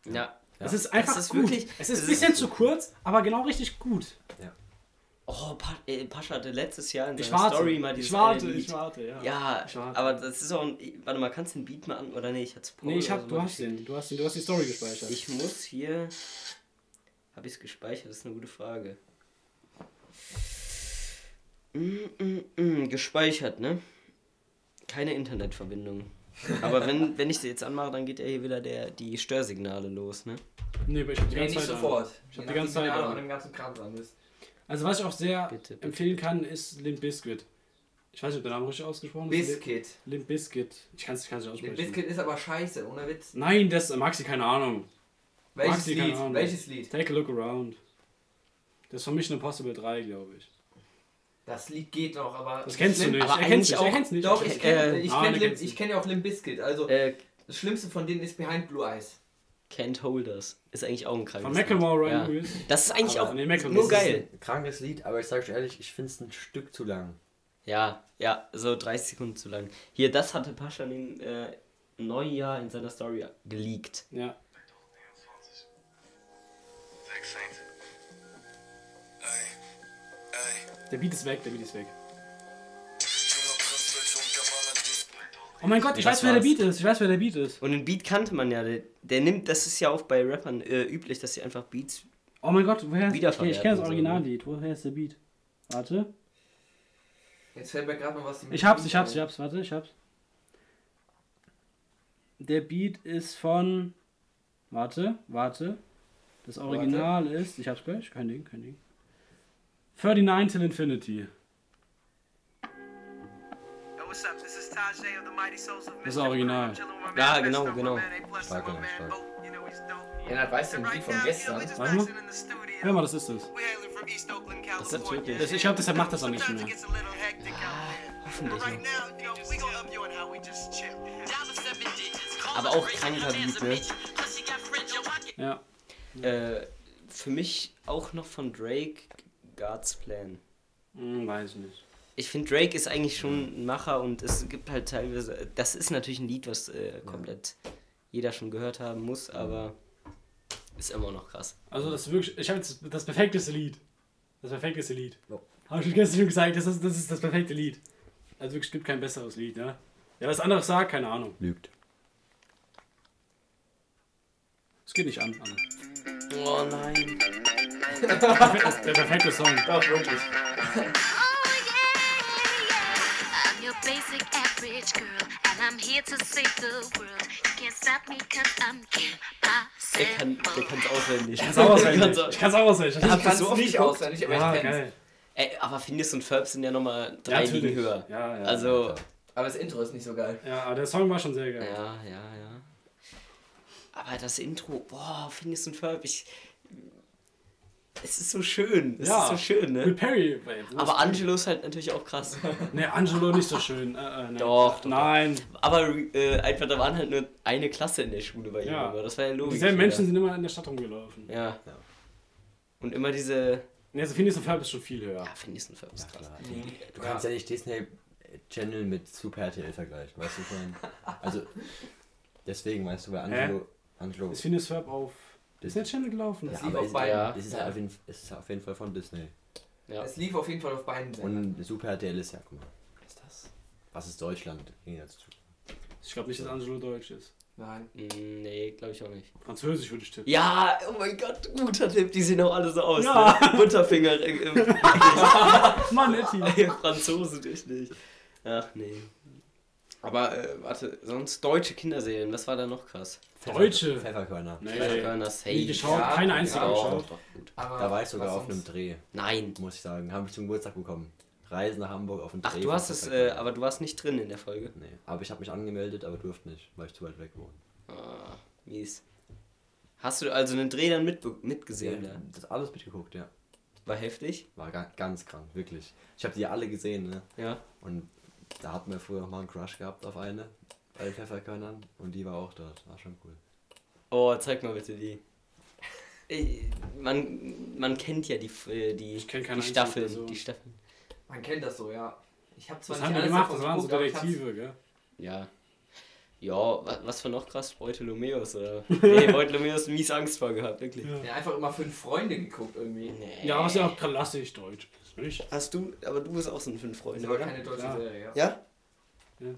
ja. Es ist einfach ist gut. wirklich- es ist es ein bisschen ist- zu kurz, aber genau richtig gut. Oh, pa äh, Pascha hatte letztes Jahr in Ich seiner warte. Story mal dieses ich warte, Lied. ich warte, ja. Ja, Ich warte. aber das ist auch ein. Warte mal, kannst du den Beat mal an? Oder nee, ich hatte Nee, ich hab, du hast den, du hast den, du hast die Story gespeichert. Ich muss hier. Habe ich es gespeichert? Das ist eine gute Frage. Mm, mm, mm, gespeichert, ne? Keine Internetverbindung. Aber wenn, wenn ich sie jetzt anmache, dann geht ja hier wieder der, die Störsignale los, ne? nee, aber ich hab die Nee, ganze nicht Zeit an. sofort. Ich hab die ganze Zeit du an. an dem ganzen Kram dran bist. Also was ich auch sehr Bitte, bitte. empfehlen kann, ist Limp Bizkit. Ich weiß nicht, ob der Name richtig ausgesprochen ist. Biscuit. Limp Bizkit. Ich kann es nicht aussprechen. Biscuit ist aber scheiße, ohne Witz. Nein, das Maxi, keine Ahnung. Welches Maxi, keine Lied? Ahnung. Welches Lied? Take a look around. Das ist von Mission Impossible 3, glaube ich. Das Lied geht noch, aber. Das kennst du nicht. aber er kennt's eigentlich nicht. Doch, Ich- ich kenne äh, ich ah, kenn Limp- du. ich kenn ja auch Limp Bizkit. Also, Äh, das Schlimmste von denen ist Behind Blue Eyes. Can't Hold Us. Ist eigentlich auch ein krankes Von Macklemore, Lied. Ryan ja. Lewis. Das ist eigentlich Aber auch nee, nur geil. Ein krankes Lied, aber ich sage euch ehrlich, ich finde es ein Stück zu lang. Ja, ja, so 30 Sekunden zu lang. Hier, das hatte Pascha im äh, Neujahr in seiner Story geleakt. Ja. 16. Ey, ey. Der Beat ist weg, der Beat ist weg. Oh mein Gott, ich weiß, wer der. Beat ist. Ich weiß, wer der Beat ist. Und den Beat kannte man ja. Der, der nimmt, das ist ja auch bei Rappern äh, üblich, dass sie einfach Beats. Oh mein Gott, woher ist Wiederverwerten Ich kenne das Originallied. Woher ist der Beat? Warte. Jetzt fällt mir gerade noch was. Ich hab's, ich hab's, ich hab's. Warte, ich hab's. Der Beat ist von. Warte, warte. Das Original ist. Ich hab's gleich. Kein Ding, kein Ding. 39 till Infinity. Das ist original. Ja, genau, genau. Starker, stark. Lennart, weißt du ein Lied von gestern? Warte mal. Hör mal, das ist es. Das ist wirklich. Das, ich glaube, deshalb macht das auch nicht mehr. Hoffentlich. Aber auch kranker Beat, ne? Ja. Äh, für mich auch noch von Drake God's Plan. Hm, weiß ich nicht. Ich finde, Drake ist eigentlich schon ein Macher und es gibt halt teilweise. Das ist natürlich ein Lied, was äh, komplett jeder schon gehört haben muss, aber ist immer noch krass. Also das ist wirklich, ich habe jetzt das perfekteste Lied. Das perfekteste Lied. Jo. Habe ich gestern schon gesagt, das ist, das ist das perfekte Lied. Also wirklich, es gibt kein besseres Lied, ne? Ja, was anderes sagt, keine Ahnung. Lügt. Es geht nicht an. Anne. Oh nein. Der perfekte Song. Doch, wirklich. Basic average girl, and I'm here to save the world. You can't stop me, cause I'm kann impossible. der kann's auswendig. Ich kann's auch auswendig. Ich kann's auch auswendig. Ich Das kann es so nicht geguckt? auswendig, aber Ja, ich kenn's. geil. Ey, aber Phineas und Ferb sind ja nochmal Ja, drei natürlich. Ligen höher. Ja, ja. Also, Aber das Intro ist nicht so geil. Ja, aber der Song war schon sehr geil. ja, ja, ja. Aber das Intro, boah, Phineas und Ferb, ich. Es ist so schön. Es Ja. ist so schön, Mit ne? Perry. wait, wo Aber Angelo ist halt natürlich auch krass. Ne, Angelo nicht so schön. Äh, äh, nee. Doch, doch, Nein. Aber äh, einfach, da waren halt nur eine Klasse in der Schule bei ihm. Ja. Aber das war ja logisch. Dieselben Menschen sind immer in der Stadt rumgelaufen. Ja. Ja. Und immer diese. Ne, also Phineas und Ferb ist schon viel höher. Ja, Phineas und Ferb ist krass. Klar. Du kannst ja nicht Disney Channel mit Super RTL vergleichen, weißt du, meine. Also, deswegen meinst du bei Angelo. Angelo. Ist Phineas Ferb auf Disney Channel gelaufen? Das Ja, lief aber auf es, beiden. ja. es, ist halt auf jeden, es ist auf jeden Fall von Disney. Ja. Es lief auf jeden Fall auf beiden Sendern. Und Super RTL ist ja, guck mal, was ist das? Was ist Deutschland? Ich glaube nicht, dass Angelo deutsch ist. Nein. Mm, Nee, glaube ich auch nicht. Französisch würde ich tippen. Ja, oh mein Gott, guter Tipp, die sehen auch alle so aus. Ja. Ne? Butterfinger im Mann. Franzosen, richtig. Ach nee. Aber äh, warte, sonst deutsche Kinderserien, was war da noch krass? Deutsche? Pfefferkörner. Nee. Pfefferkörner, Nie Safe. geschaut, Ja, keine einzige ja, geschaut. Doch, gut. Aber Da war ich sogar auf einem? Dreh, Nein. muss ich sagen. Habe ich zum Geburtstag bekommen. Reisen nach Hamburg auf einen Dreh. Ach, du hast es, äh, aber du warst nicht drin in der Folge. Nee, aber ich habe mich angemeldet, aber durfte nicht, weil ich zu weit weg wohne. Ah, mies. Hast du also einen Dreh dann mit, mitgesehen? Ja, Ja. das alles mitgeguckt, ja. War heftig? War ga, ganz krank, wirklich. Ich habe die alle gesehen, ne? Ja. Und da hatten wir früher auch mal einen Crush gehabt auf eine bei den Pfefferkörnern und die war auch dort. War schon cool. Oh, zeig mal bitte die. Äh, Man, man kennt ja die, äh, die, Ich keine die Staffeln. Die Staffeln. Man kennt das so, ja. Ich habe zwar Was nicht haben die alles gemacht? Das waren so ich Detektive, gell? Ja. Ja, wa- was war noch krass? Beutelomeus oder? Nee, Beutelomeus mies Angst vor gehabt, wirklich. Ja. Ja, einfach immer fünf Freunde geguckt irgendwie. Nee. Ja, was ja auch klassisch deutsch ist, nicht? Hast du, aber du bist auch so ein fünf Das Freunde, war oder? keine deutsche Ja. Serie, ja. Ja?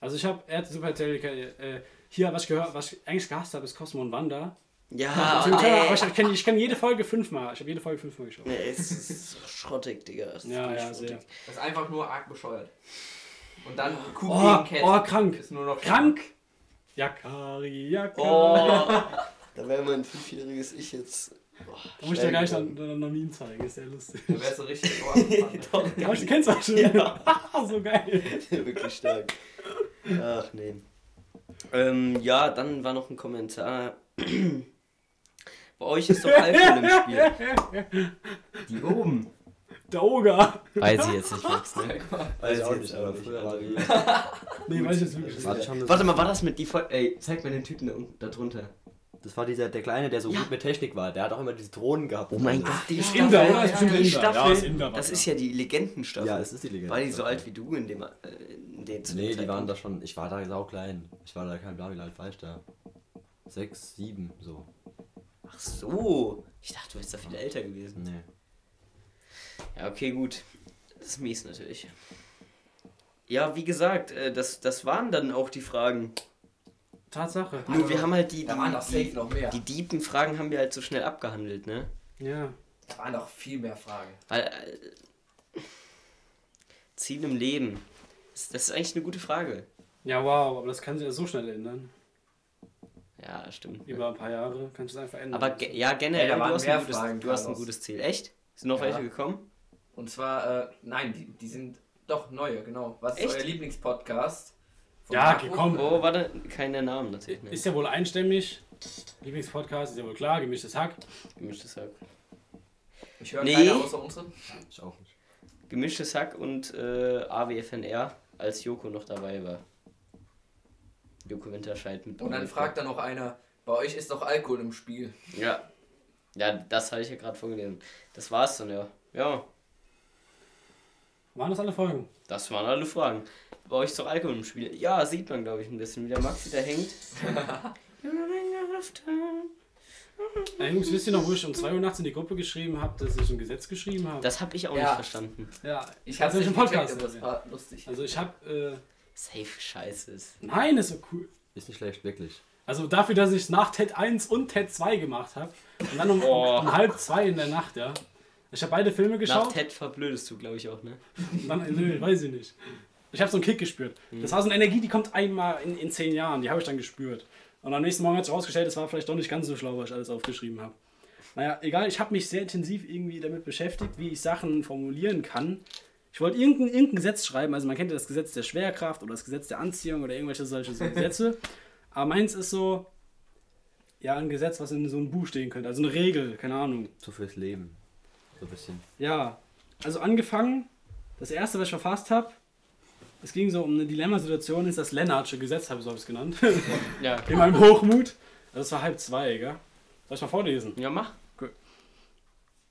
Also ich habe, er hat Super RTL, äh, hier, was ich gehört, was ich eigentlich gehasst habe, ist Cosmo und Wanda. Ja, Tim Keller, aber ich kenne ich kenn jede Folge fünfmal. Ich habe jede Folge fünfmal geschaut. Nee, es ist schrottig, Digga. Es ist Ja, ja, sehr. Das ist einfach nur arg bescheuert. Und dann Kuh Oh, gegen Cat. oh, krank. Ist nur noch Krank! Yakari, Yakari. Oh, da wäre mein fünfjähriges Ich jetzt. Boah, da muss ich dir gleich noch, noch Meme zeigen, ist sehr lustig. Da wärst du richtig so abgefahren. Doch, Aber du kennst auch schon. so geil. wirklich stark. Ach nee. Ähm, ja, dann war noch ein Kommentar. Bei euch ist doch Alkohol im Spiel. Die oben. Der Oger. Weiß ich jetzt nicht, Max, ne? Weiß ich auch jetzt nicht, aber früher war die. Nee, weiß ich jetzt wirklich War nicht. das schon das, Warte mal, war das mit die Folge? Ey, zeig mir den Typen da unten, da drunter. Das war dieser, der Kleine, der so gut mit Technik war. Der hat auch immer diese Drohnen gehabt. Oh mein Gott, die Ist Inder, oder? Ist Die. Staffel, Ja, Inder, das da. ist ja die Legendenstaffel. Ja, es ist die Legende. War die so alt wie du in dem, äh, in den zu dem Nee, die waren da schon. Ich war da sau klein. Ich war da kein wie alt war ich da? Sechs, sieben, so. Ach so. Ich dachte, du wärst da viel älter gewesen. Nee. Ja, okay, gut. Das ist mies natürlich. Ja, wie gesagt, äh, das, das waren dann auch die Fragen. Tatsache. Nur wir haben halt die, Da waren die, doch safe die, noch mehr. die deepen Fragen haben wir halt so schnell abgehandelt, ne? Ja. Da waren doch viel mehr Fragen. Weil äh, Ziel im Leben. Das, das ist eigentlich eine gute Frage. Ja, wow, aber das kann sich ja so schnell ändern. Ja, stimmt. Über ein paar Jahre kannst du es einfach ändern. Aber ge ja, generell, da du, waren hast ein gutes, Fragen, du hast ein gutes Ziel. Echt? Sind noch Ja. welche gekommen? Und zwar, äh, nein, die, die sind doch neue, genau. Was ist Echt? euer Lieblingspodcast? Von Ja, okay, komm. Oh, warte, keine Namen natürlich. Ist ja wohl einstimmig. Lieblingspodcast ist ja wohl klar, gemischtes Hack. Gemischtes Hack. Ich höre Nee. keiner außer unseren. Ich auch nicht. Gemischtes Hack und äh, AWFNR, als Joko noch dabei war. Joko Winterscheid mit Und dann fragt dann noch einer, bei euch ist doch Alkohol im Spiel. Ja. Ja, das habe ich ja gerade vorgelesen. Das war's dann, ja. Ja, Waren das alle Folgen? das waren alle Fragen. Bei euch ist doch Alkohol im Spiel. Ja, sieht man, glaube ich, ein bisschen, wie der Maxi da hängt. Ey, Jungs, wisst ihr noch, wo ich um 2 Uhr nachts in die Gruppe geschrieben habe, dass ich ein Gesetz geschrieben habe? Das habe ich auch Ja. nicht verstanden. Ja, Ich euch nicht im Podcast gecheckt, es erzählt. war lustig. Also ich habe, äh, Safe scheiße ist. nein, ist so cool. Ist nicht schlecht, wirklich. Also dafür, dass ich es nach TED 1 und TED 2 gemacht habe und dann um, Oh. um halb zwei in der Nacht, ja. Ich habe beide Filme Nach geschaut. Ted verblödest du, glaube ich, auch, ne? dann, nö, weiß ich nicht. Ich habe so einen Kick gespürt. Das war so eine Energie, die kommt einmal in, in zehn Jahren. Die habe ich dann gespürt. Und am nächsten Morgen hat sich rausgestellt, es war vielleicht doch nicht ganz so schlau, was ich alles aufgeschrieben habe. Naja, egal, ich habe mich sehr intensiv irgendwie damit beschäftigt, wie ich Sachen formulieren kann. Ich wollte irgendein, irgendein Gesetz schreiben, also man kennt ja das Gesetz der Schwerkraft oder das Gesetz der Anziehung oder irgendwelche solche so Gesetze. Aber meins ist so, ja, ein Gesetz, was in so einem Buch stehen könnte. Also eine Regel, keine Ahnung. So fürs Leben. So ein bisschen. Ja, also angefangen, das erste, was ich verfasst habe, es ging so um eine Dilemmasituation, ist das Lennartsche Gesetz, habe ich so ich's genannt. Ja. In meinem Hochmut. Also es war halb zwei, gell? Soll ich mal vorlesen? Ja, mach.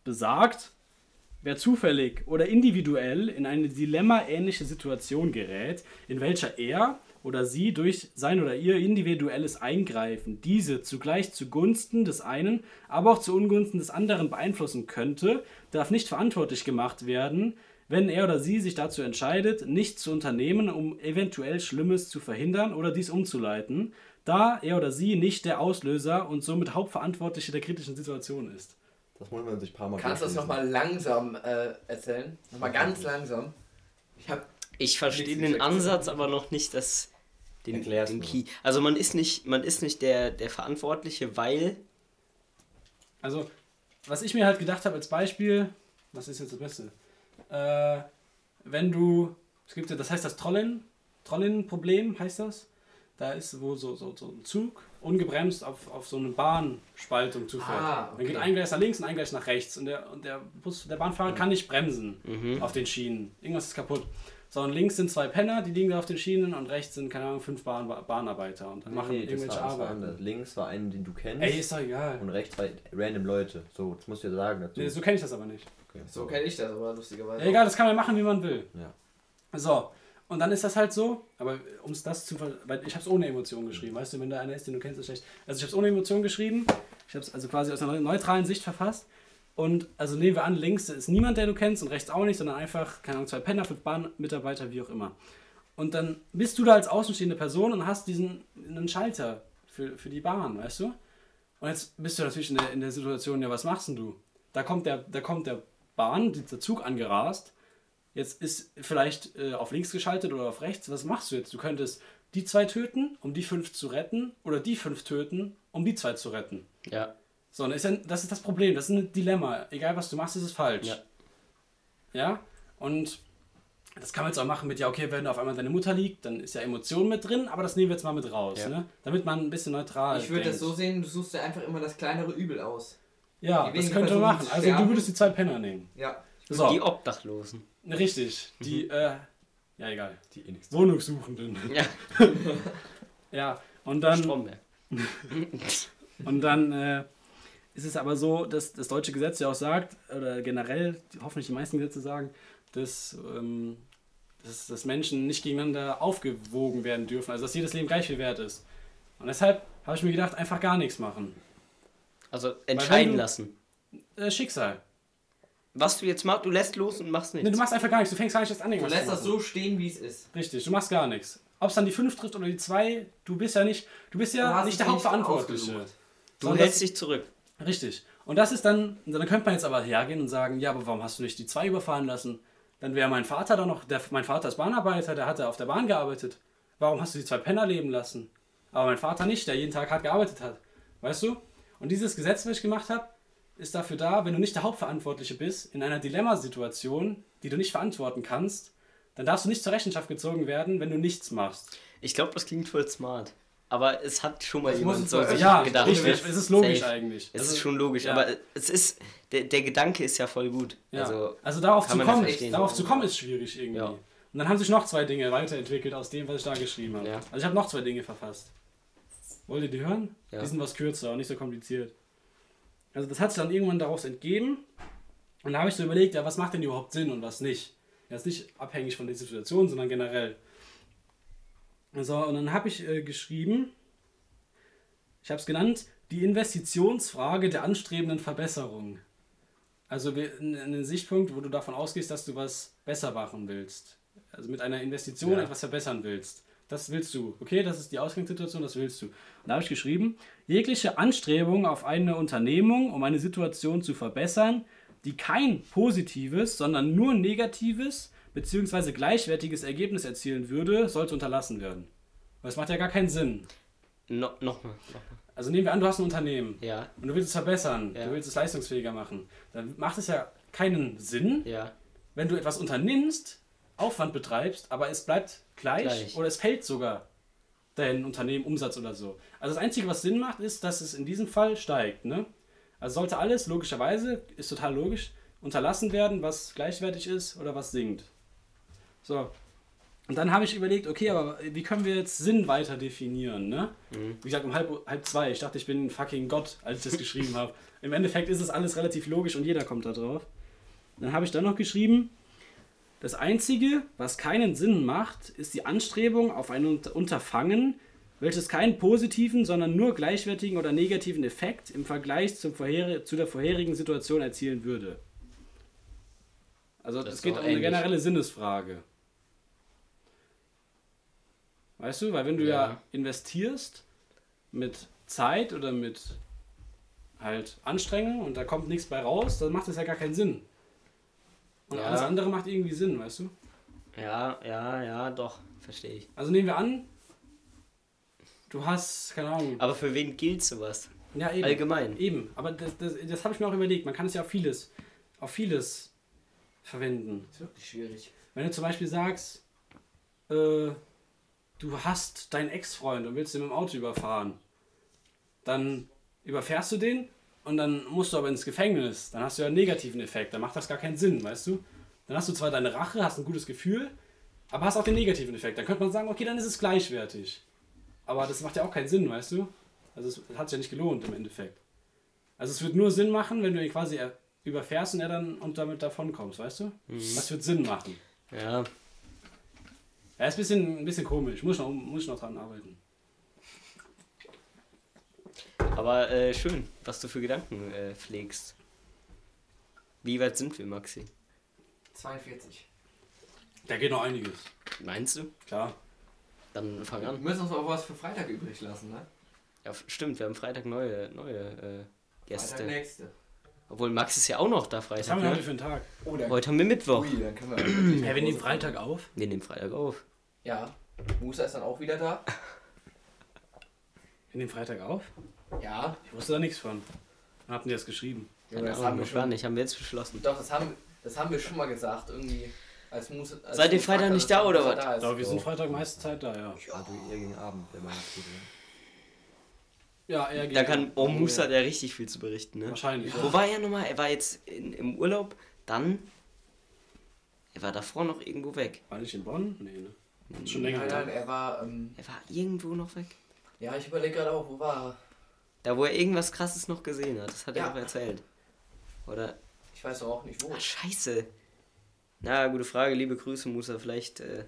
Besagt, wer zufällig oder individuell in eine dilemmaähnliche Situation gerät, in welcher er oder sie durch sein oder ihr individuelles Eingreifen diese zugleich zugunsten des einen, aber auch zu Ungunsten des anderen beeinflussen könnte, darf nicht verantwortlich gemacht werden, wenn er oder sie sich dazu entscheidet, nichts zu unternehmen, um eventuell Schlimmes zu verhindern oder dies umzuleiten, da er oder sie nicht der Auslöser und somit Hauptverantwortliche der kritischen Situation ist. Das muss man sich ein paar Mal Kannst du das nochmal langsam äh, erzählen? Nochmal ganz langsam. Ich hab. Ich verstehe den. Ansatz, aber noch nicht das. Den, Erklär's den. Key. Also man ist nicht, man ist nicht der, der Verantwortliche, weil. Also, was ich mir halt gedacht habe als Beispiel, was ist jetzt das Beste? Äh, wenn du, es gibt ja, das heißt das Trollen, Trollen-Problem heißt das. Da ist wo so, so, so ein Zug ungebremst auf, auf so eine Bahnspaltung zufährt. Ah, Dann geht okay. ein Gleis nach links und ein Gleis nach rechts. Und der, und der, Bus, der Bahnfahrer kann nicht bremsen Mhm. auf den Schienen. Irgendwas ist kaputt. So, und links sind zwei Penner, die liegen da auf den Schienen und rechts sind, keine Ahnung, fünf Bahn, Bahnarbeiter und dann machen Nee, das irgendwelche war, das war Arbeiten. anders. Links war einen, den du kennst. Ey, ist doch egal. und rechts zwei random Leute. So, das musst du dir sagen dazu. Nee, so kenne ich das aber nicht. Okay, So kenne ich das aber lustigerweise. Ja, egal, das kann man machen, wie man will. Ja. So, und dann ist das halt so, aber um es das zu weil ich habe es ohne Emotion geschrieben, weißt du, wenn da einer ist, den du kennst, ist schlecht. Also ich habe es ohne Emotion geschrieben, ich habe es also quasi aus einer neutralen Sicht verfasst und also nehmen wir an, links ist niemand, der du kennst und rechts auch nicht, sondern einfach, keine Ahnung, zwei Penner, fünf Bahnmitarbeiter, wie auch immer. Und dann bist du da als außenstehende Person und hast diesen einen Schalter für, für die Bahn, weißt du? Und jetzt bist du natürlich in der, in der Situation, ja, was machst denn du? Da kommt der, da kommt der Bahn, der Zug angerast. Jetzt ist vielleicht äh, auf links geschaltet oder auf rechts. Was machst du jetzt? Du könntest die zwei töten, um die fünf zu retten, oder die fünf töten, um die zwei zu retten. Ja. So, und ist ja, das ist das Problem. Das ist ein Dilemma. Egal, was du machst, ist es falsch. Ja. Ja? Und das kann man jetzt auch machen mit, ja, okay, wenn auf einmal deine Mutter liegt, dann ist ja Emotion mit drin, aber das nehmen wir jetzt mal mit raus, Ja. ne? Damit man ein bisschen neutral Ich würde das so sehen, du suchst dir einfach immer das kleinere Übel aus. Ja, das könnte man machen. Also du würdest die zwei Penner nehmen. Ja. So, Die Obdachlosen. richtig. Die, äh, ja, egal. Die eh nichts. Wohnungssuchenden. Ja. Ja, und dann, Stromberg. und dann äh, ist es aber so, dass das deutsche Gesetz ja auch sagt, oder generell, hoffentlich die meisten Gesetze sagen, dass, ähm, dass, dass Menschen nicht gegeneinander aufgewogen werden dürfen, also dass jedes Leben gleich viel wert ist. Und deshalb habe ich mir gedacht, einfach gar nichts machen. Also entscheiden du- lassen. Äh, Schicksal. Was du jetzt machst, du lässt los und machst Nee, nichts. du machst einfach gar nichts, du fängst gar nicht erst an, Du lässt das so stehen, wie es ist. Richtig, du machst gar nichts. Ob es dann die 5 trifft oder die 2, du bist ja nicht, du bist Du ja hast nicht der Hauptverantwortliche. du hältst das- dich zurück. Richtig. Und das ist dann, dann könnte man jetzt aber hergehen und sagen, ja, aber warum hast du nicht die 2 überfahren lassen? Dann wäre mein Vater da noch, der, mein Vater ist Bahnarbeiter, der hat ja auf der Bahn gearbeitet. Warum hast du die zwei Penner leben lassen? Aber mein Vater nicht, der jeden Tag hart gearbeitet hat. Weißt du? Und dieses Gesetz, was ich gemacht habe, ist dafür da, wenn du nicht der Hauptverantwortliche bist, in einer Dilemmasituation, die du nicht verantworten kannst, dann darfst du nicht zur Rechenschaft gezogen werden, wenn du nichts machst. Ich glaube, das klingt voll smart. aber es hat schon mal Das jemand so sich Ja, gedacht. richtig. ne? Es ist logisch Safe. eigentlich. Es Also, ist schon logisch, ja. aber es ist, der, der Gedanke ist ja voll gut. Ja. Also, Also, darauf, zu kommen, darauf zu kommen ist schwierig irgendwie. Ja. Und dann haben sich noch zwei Dinge weiterentwickelt aus dem, was ich da geschrieben habe. Also ich habe noch zwei Dinge verfasst. Wollt ihr die hören? Die sind was kürzer und nicht so kompliziert. Also das hat sich dann irgendwann daraus entgeben. Und da habe ich so überlegt, ja, was macht denn überhaupt Sinn und was nicht? Ja, ist nicht abhängig von der Situation, sondern generell. So, und dann habe ich äh, geschrieben, ich habe es genannt, die Investitionsfrage der anstrebenden Verbesserung. Also wir- ein ein Sichtpunkt, wo du davon ausgehst, dass du was besser machen willst. Also mit einer Investition Ja. etwas verbessern willst. Das willst du. Okay, das ist die Ausgangssituation, das willst du. Und da habe ich geschrieben, jegliche Anstrebung auf eine Unternehmung, um eine Situation zu verbessern, die kein positives, sondern nur negatives bzw. gleichwertiges Ergebnis erzielen würde, sollte unterlassen werden. Weil es macht ja gar keinen Sinn. no, nochmal. Noch Also nehmen wir an, du hast ein Unternehmen ja, und du willst es verbessern, Ja. du willst es leistungsfähiger machen. Dann macht es ja keinen Sinn, ja, wenn du etwas unternimmst, Aufwand betreibst, aber es bleibt gleich, Gleich. oder es fällt sogar dein Unternehmen Umsatz oder so. Also das Einzige, was Sinn macht, ist, dass es in diesem Fall steigt. Ne? Also sollte alles logischerweise, ist total logisch, unterlassen werden, was gleichwertig ist oder was sinkt. So. Und dann habe ich überlegt, okay, aber wie können wir jetzt Sinn weiter definieren? Ne? Wie gesagt, um halb, halb zwei. Ich dachte, ich bin ein fucking Gott, als ich das geschrieben habe. Im Endeffekt ist es alles relativ logisch und jeder kommt da drauf. Dann habe ich dann noch geschrieben, das Einzige, was keinen Sinn macht, ist die Anstrebung auf ein Unter- Unterfangen, welches keinen positiven, sondern nur gleichwertigen oder negativen Effekt im Vergleich zu der vorherigen Situation erzielen würde. Also es geht um eine generelle Sinnesfrage. Weißt du, weil wenn du ja, Ja. investierst mit Zeit oder mit halt Anstrengung und da kommt nichts bei raus, dann macht das ja gar keinen Sinn. Und Ja. alles andere macht irgendwie Sinn, weißt du? ja, ja, ja, doch, verstehe ich. Also nehmen wir an, du hast, keine Ahnung. Aber für wen gilt sowas? Ja, eben. Allgemein. Eben, aber das, das, das habe ich mir auch überlegt. Man kann es ja auf vieles, auf vieles verwenden. Das ist wirklich schwierig. Wenn du zum Beispiel sagst, äh, du hast deinen Ex-Freund und willst ihn mit dem Auto überfahren, dann überfährst du den und dann musst du aber ins Gefängnis. Dann hast du ja einen negativen Effekt. Dann macht das gar keinen Sinn, weißt du? Dann hast du zwar deine Rache, hast ein gutes Gefühl, aber hast auch den negativen Effekt. Dann könnte man sagen, okay, dann ist es gleichwertig. Aber das macht ja auch keinen Sinn, weißt du? Also es hat sich ja nicht gelohnt im Endeffekt. Also es wird nur Sinn machen, wenn du ihn quasi er- überfährst und er dann und damit davonkommst, weißt du? Das wird Sinn machen. Ja, Ja, ist ein bisschen, ein bisschen komisch. Muss ich noch, muss ich noch dran arbeiten. Aber äh, schön, was du für Gedanken äh, pflegst. Wie weit sind wir, Maxi? 42. Da geht noch einiges. Meinst du? Klar. Dann fang Wir an. müssen uns auch was für Freitag übrig lassen, ne? Ja, stimmt, wir haben Freitag neue, neue äh, Gäste. Freitag nächste. Obwohl Max ist ja auch noch da Was Freitag. haben wir heute Ne? für einen Tag? Oh, dann, Heute haben wir Mittwoch. Ui, dann können wir Ja, wir nehmen Freitag auf. Wir nehmen Freitag auf. Ja. Musa ist dann auch wieder da. Wir nehmen Freitag auf? Ja. Ich wusste da nichts von. Wann habt ihr das geschrieben? Ja, das haben wir gar schon. nicht, haben wir jetzt beschlossen. Doch, das haben, das haben wir schon mal gesagt. Irgendwie. Als Musa, als Seid ihr Freitag nicht da, oder was? da ist. Doch, wir sind Freitag meiste Zeit da, ja. Also eher gegen Abend, wenn man das Ja, er Da kann oh, Musa ja richtig viel zu berichten, ne? Wahrscheinlich. Wo war er nochmal? Er war jetzt in, im Urlaub, dann. Er war davor noch irgendwo weg. War nicht in Bonn? Nee, ne? Ist schon länger Nein, nein, er war. Ähm, Er war irgendwo noch weg. Ja, ich überlege gerade auch, wo war er? Da, wo er irgendwas krasses noch gesehen hat. Das hat er Ja. auch erzählt. Oder. Ich weiß doch auch nicht wo. Ah, scheiße. Na, gute Frage. Liebe Grüße, Musa. Vielleicht äh,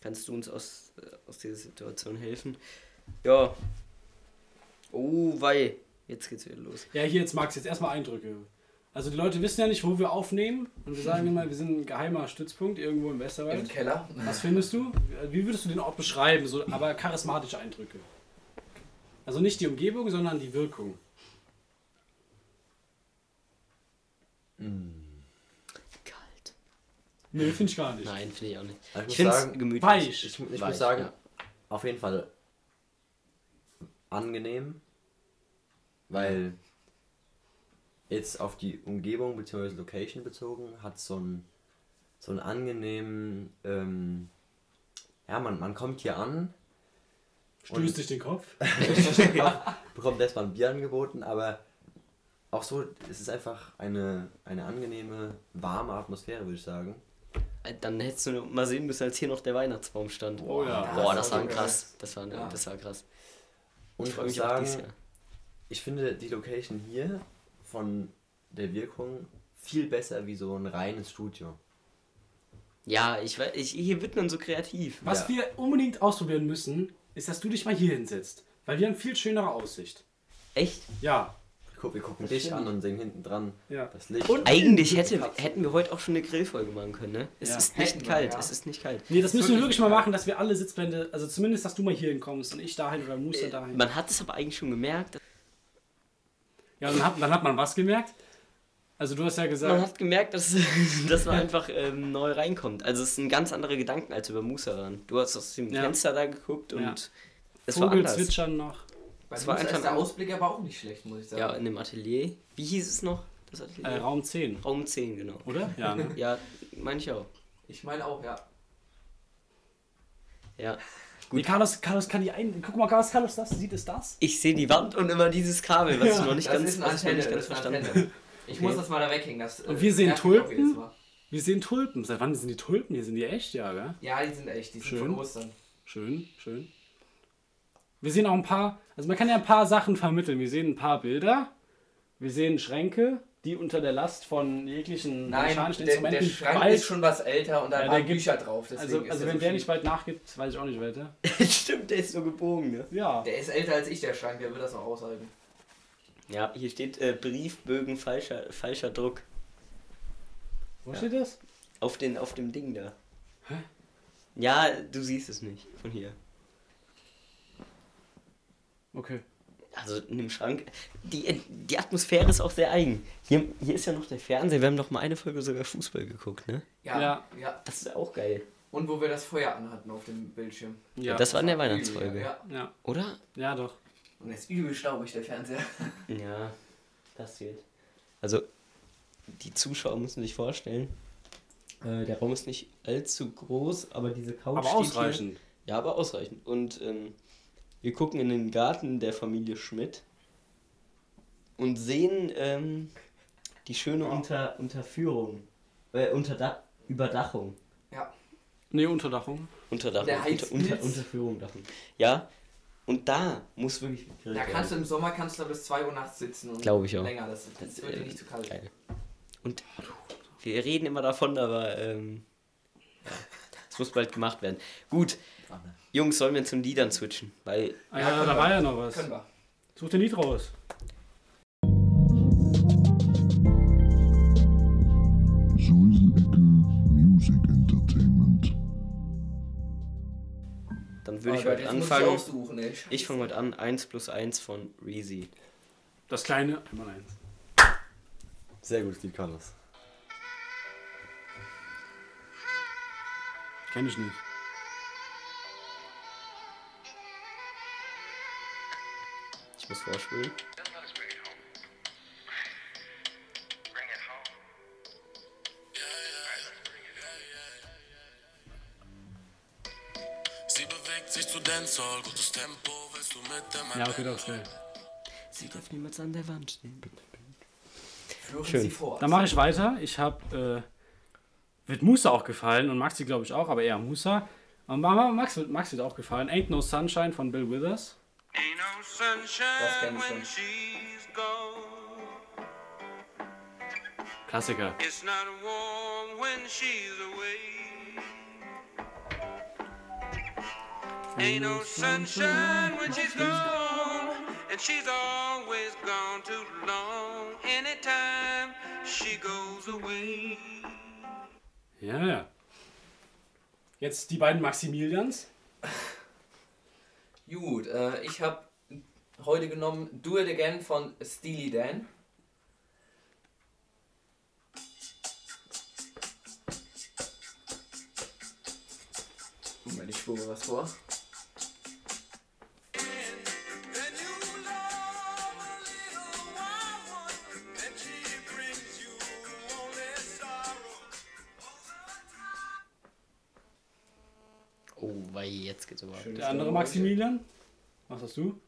kannst du uns aus, äh, aus dieser Situation helfen. Ja. Oh, wei. Jetzt geht's wieder los. Ja, hier jetzt Max, jetzt erstmal Eindrücke. Also die Leute wissen ja nicht, wo wir aufnehmen. Und wir sagen immer, wir sind ein geheimer Stützpunkt irgendwo im Im Westerwald. Keller. Was findest du? Wie würdest du den Ort beschreiben? So, aber charismatische Eindrücke. Also nicht die Umgebung, sondern die Wirkung. Kalt. Nee, finde ich gar nicht. Nein, finde ich auch nicht. Also Ich ich finde muss es sagen, gemütlich. Weich. Ich, ich Weich, muss sagen, ja. auf jeden Fall angenehm, weil jetzt auf die Umgebung bzw. Location bezogen hat so einen so einen angenehmen, ähm, ja, man, man kommt hier an, Stößt dich den Kopf. bekommt erstmal ein Bier angeboten, aber auch so, es ist einfach eine, eine angenehme, warme Atmosphäre, würde ich sagen. Äh, Dann hättest du mal sehen müssen, als hier noch der Weihnachtsbaum stand. Oh ja. Boah, das das war krass. Das war, Ja. das war krass. Und Ich ich freue muss mich dieses sagen, Jahr. ich finde die Location hier von der Wirkung viel besser wie so ein reines Studio. Ja, ich, ich hier wird man so kreativ. Was Ja. wir unbedingt ausprobieren müssen, ist, dass du dich mal hier hinsetzt. Weil wir haben viel schönere Aussicht. Echt? Ja. Guck, wir gucken dich an und sehen hinten dran Ja. das Licht. Und- Eigentlich hätte, hätten wir heute auch schon eine Grillfolge machen können, ne? Es Ja. ist nicht Hätten wir, kalt, ja. es ist nicht kalt. Nee, das müssen wir Wirklich mal machen, dass wir alle Sitzblende, also zumindest, dass du mal hier hinkommst und ich dahin oder Musa dahin. Man hat es aber eigentlich schon gemerkt. Ja, dann hat, dann hat man was gemerkt. Also du hast ja Man gesagt, hat gemerkt, dass, dass man einfach ähm, neu reinkommt. Also es sind ganz andere Gedanken als über Musa ran. Du hast aus dem Ja. Fenster da geguckt und Ja. es war Vogel anders. zwitschern noch. Bei Es war einfach ist der Ausblick aber auch nicht schlecht, muss ich sagen. Ja, in dem Atelier. Wie hieß es noch? Das Atelier? Äh, Raum 10, Raum 10, genau. oder? Ja, ne? Ja, meine ich auch. Ich meine auch, ja. Ja. Nee, Carlos, Carlos kann die ein. Guck mal, Carlos, Carlos, das sieht es das? Ich sehe die Wand und immer dieses Kabel, was Ja. ich noch nicht Das ganz, ist was ich noch nicht das ganz ist eine verstanden Antenne. habe. Ich Okay. muss das mal da weghängen. Das, Und äh, wir sehen mich auch Tulpen? Wir sehen Tulpen. Seit wann sind die Tulpen? Hier sind die echt, ja, gell? Ja, die sind echt, die sind Schön. von Ostern. Schön, schön. Wir sehen auch ein paar, also man kann ja ein paar Sachen vermitteln. Wir sehen ein paar Bilder, wir sehen Schränke, die unter der Last von jeglichen Nein, mechanischen der, Instrumenten der Schrank bald- ist schon was älter und da Ja, ja, der waren gibt- Bücher drauf. Deswegen Also, ist also wenn so der nicht bald nachgibt, weiß ich auch nicht weiter. Stimmt, der ist so gebogen, ne? Ja. Der ist älter als ich, der Schrank, der wird das noch aushalten. Ja, hier steht äh, Briefbögen falscher, falscher Druck. Wo steht das? Auf, den, auf dem Ding da. Ja, du siehst es nicht von hier. Okay. Also in dem Schrank. Die, die Atmosphäre ist auch sehr eigen. Hier, hier ist ja noch der Fernseher. Wir haben doch mal eine Folge sogar Fußball geguckt, ne? Ja, Ja. ja. Das ist auch geil. Und wo wir das Feuer anhatten auf dem Bildschirm. Ja. das war in der Weihnachtsfolge. Ja. ja. Oder? Ja, doch. Und ist übel staubig, der Fernseher. Ja, passiert. Also, die Zuschauer müssen sich vorstellen, äh, der Raum ist nicht allzu groß, aber diese Couch Aber steht ausreichend. Hier. Ja, aber ausreichend. Und ähm, wir gucken in den Garten der Familie Schmidt und sehen ähm, die schöne Unter Unterführung, äh, Unterda Überdachung. Ja. Nee, Unterdachung. Unterdachung, Der unter, unter, Unterführung, Dachung. Ja, und da muss wirklich Da kannst du werden. im Sommer kannst du da bis 2 Uhr nachts sitzen und Glaub ich auch. länger. Das, das wird dir nicht zu kalt. Geil. Und wir reden immer davon, aber ähm, ja, es muss bald gemacht werden. Gut, Jungs, sollen wir zum Liedern switchen? Weil Ah, ja, da war ja noch was. Können wir. Such den Lied raus. Säuselecke Music Entertainment. dann würde ich Oh Gott, heute anfangen. Ich, aussuchen, ey. Ich fange heute an, 1 plus 1 von Reezy. Das kleine einmal eins. Sehr gutes Lied, Carlos. Kenn ich nicht. Mit dem Ja, okay, das ist geil. Sie darf niemals an der Wand stehen. Schön. Dann mache ich weiter. Ich habe, äh, wird Musa auch gefallen und Maxi glaube ich auch, aber eher Musa. Und Mama, Max wird, Max wird auch gefallen. Ain't No Sunshine von Bill Withers. Ain't no Das sunshine kenn ich when schon. she's gone. Klassiker. It's not warm when she's away. Ain't no sunshine when she's gone. And she's always gone too long. Anytime she goes away. Ja, ja. Jetzt die beiden Maximilians. Gut, äh, ich habe heute genommen Do It Again von Steely Dan. Moment, ich spule was vor. Oh, wei, jetzt geht's aber. Schöne Der andere. Maximilian. Was hast du?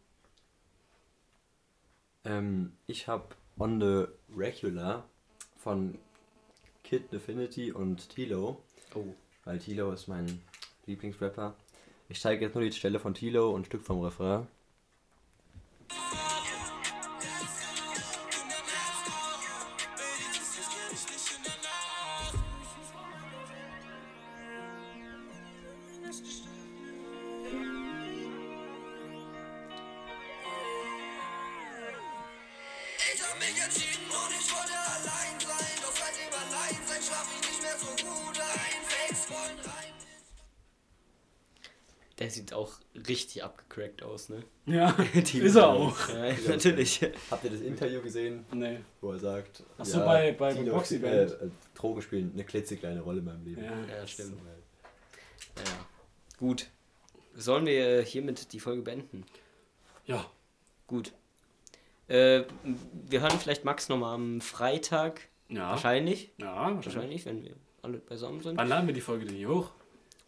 Ähm, ich habe On the Regular von Kid Infinity und Tilo, Oh. weil Tilo ist mein Lieblingsrapper. Ich zeige jetzt nur die Stelle von Tilo und ein Stück vom Refrain. Richtig abgecrackt aus, ne? Ja, Tilo. ist er auch. Ja, natürlich. Habt ihr das Interview gesehen, Nee. wo er sagt, Ach so, bei- bei Tilo, Boxy äh, Band. äh, Drogen spielen eine klitzekleine Rolle in meinem Leben. Ja. Ja, stimmt. Ja. Gut. Sollen wir hiermit die Folge beenden? Ja. Gut. Äh, wir hören vielleicht Max nochmal am Freitag. Ja. Wahrscheinlich. Ja, wahrscheinlich. Wahrscheinlich, wenn wir alle beisammen sind. Wann laden wir die Folge denn hier hoch?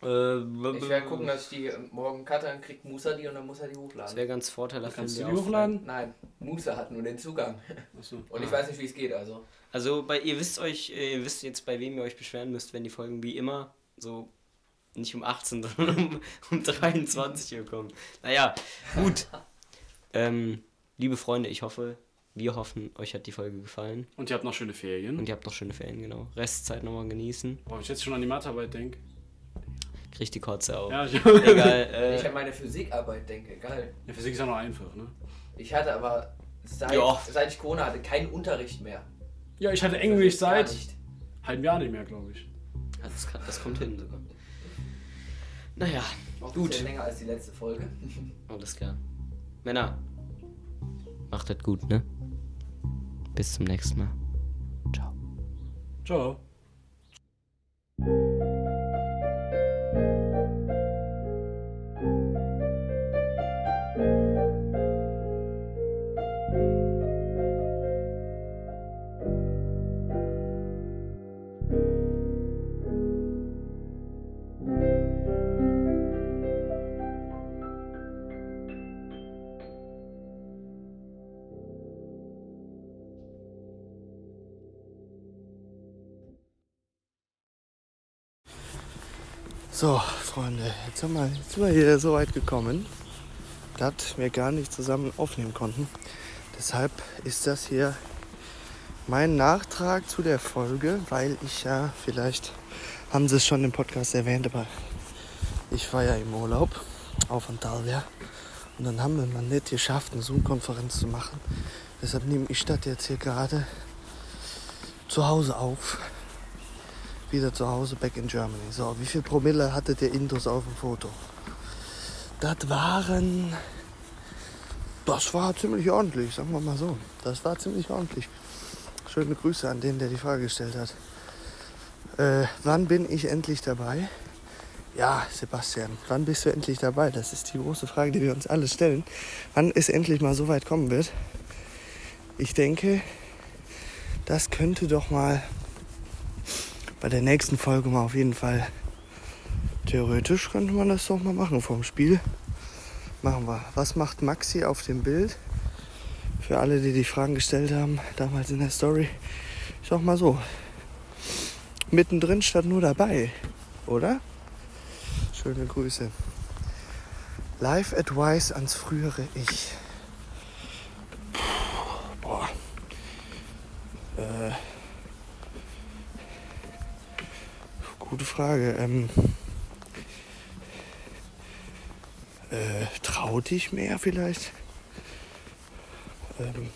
Äh, Ich werde gucken, dass ich die morgen cutte, dann kriegt Musa die und dann muss er die Das hochladen. wäre ganz vorteilhaft, Kannst du die hochladen? Nein, Musa hat nur den Zugang. Achso. Und ich Ah. weiß nicht, wie es geht, also. Also bei ihr wisst euch, äh, ihr wisst jetzt, bei wem ihr euch beschweren müsst, wenn die Folgen wie immer so nicht um 18, sondern um, um 23 Uhr kommen. Naja, gut. ähm, liebe Freunde, ich hoffe, wir hoffen, euch hat die Folge gefallen. Und ihr habt noch schöne Ferien. Und ihr habt noch schöne Ferien, genau. Restzeit nochmal genießen. Boah, wenn ich jetzt schon an die Mathearbeit denke. Kriegt die Kotze auf. Ja, ich, Egal. Wenn ich Äh, an meine Physikarbeit denke, geil. ja, Physik ist ja noch einfach, ne? Ich hatte aber seit, Ja. seit ich Corona hatte keinen Unterricht mehr. Ja, ich hatte Englisch Gar seit halbem Jahr nicht mehr, glaube ich. das, kann, das kommt hin sogar. Naja, Auch Gut. Gut. länger als die letzte Folge. alles klar. Männer, macht das gut, ne? Bis zum nächsten Mal. Ciao. Ciao. So, Freunde, jetzt sind wir, jetzt sind wir hier so weit gekommen, dass wir gar nicht zusammen aufnehmen konnten. Deshalb ist das hier mein Nachtrag zu der Folge, weil ich ja, vielleicht haben sie es schon im Podcast erwähnt, aber ich war ja im Urlaub auf Antalya und dann haben wir mal nicht geschafft, eine Zoom-Konferenz zu machen. Deshalb nehme ich das jetzt hier gerade zu Hause auf wieder zu Hause, back in Germany. So, wie viel Promille hatte der Intus auf dem Foto? Das waren. Das war ziemlich ordentlich, sagen wir mal so. Das war ziemlich ordentlich. Schöne Grüße an den, der die Frage gestellt hat. Äh, wann bin ich endlich dabei? Ja, Sebastian, wann bist du endlich dabei? Das ist die große Frage, die wir uns alle stellen. Wann es endlich mal so weit kommen wird? Ich denke, das könnte doch mal bei der nächsten Folge mal auf jeden Fall. Theoretisch könnte man das doch mal machen vom Spiel. Machen wir. Was macht Maxi auf dem Bild? Für alle, die die Fragen gestellt haben, damals in der Story. Ich sag mal so. Mittendrin statt nur dabei. Oder? Schöne Grüße. Live Advice ans frühere Ich. Puh, boah. Äh. Gute Frage. Ähm, äh, trau dich mehr vielleicht? Ähm,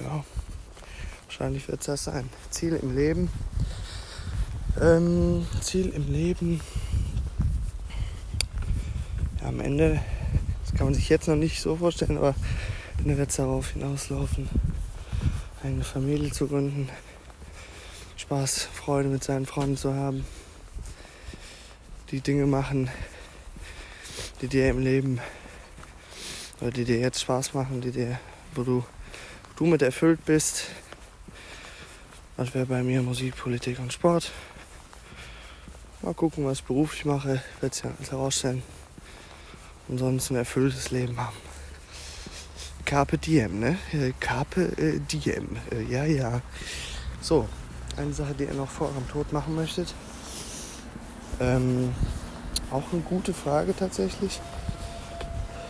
ja, wahrscheinlich wird es das sein. Ziel im Leben. Ähm, Ziel im Leben. Ja, am Ende, das kann man sich jetzt noch nicht so vorstellen, aber Ende wird es darauf hinauslaufen, eine Familie zu gründen. Spaß, Freude mit seinen Freunden zu haben. Die Dinge machen, die dir im Leben oder die dir jetzt Spaß machen, die dir, wo du, du mit erfüllt bist. Das wäre bei mir Musik, Politik und Sport. Mal gucken, was ich beruflich mache, wird sich ja alles herausstellen. und sonst ein erfülltes Leben haben. Carpe diem, ne? Äh, Carpe äh, diem. Äh, ja, ja. So, eine Sache, die ihr noch vor eurem Tod machen möchtet. Ähm, auch eine gute Frage tatsächlich.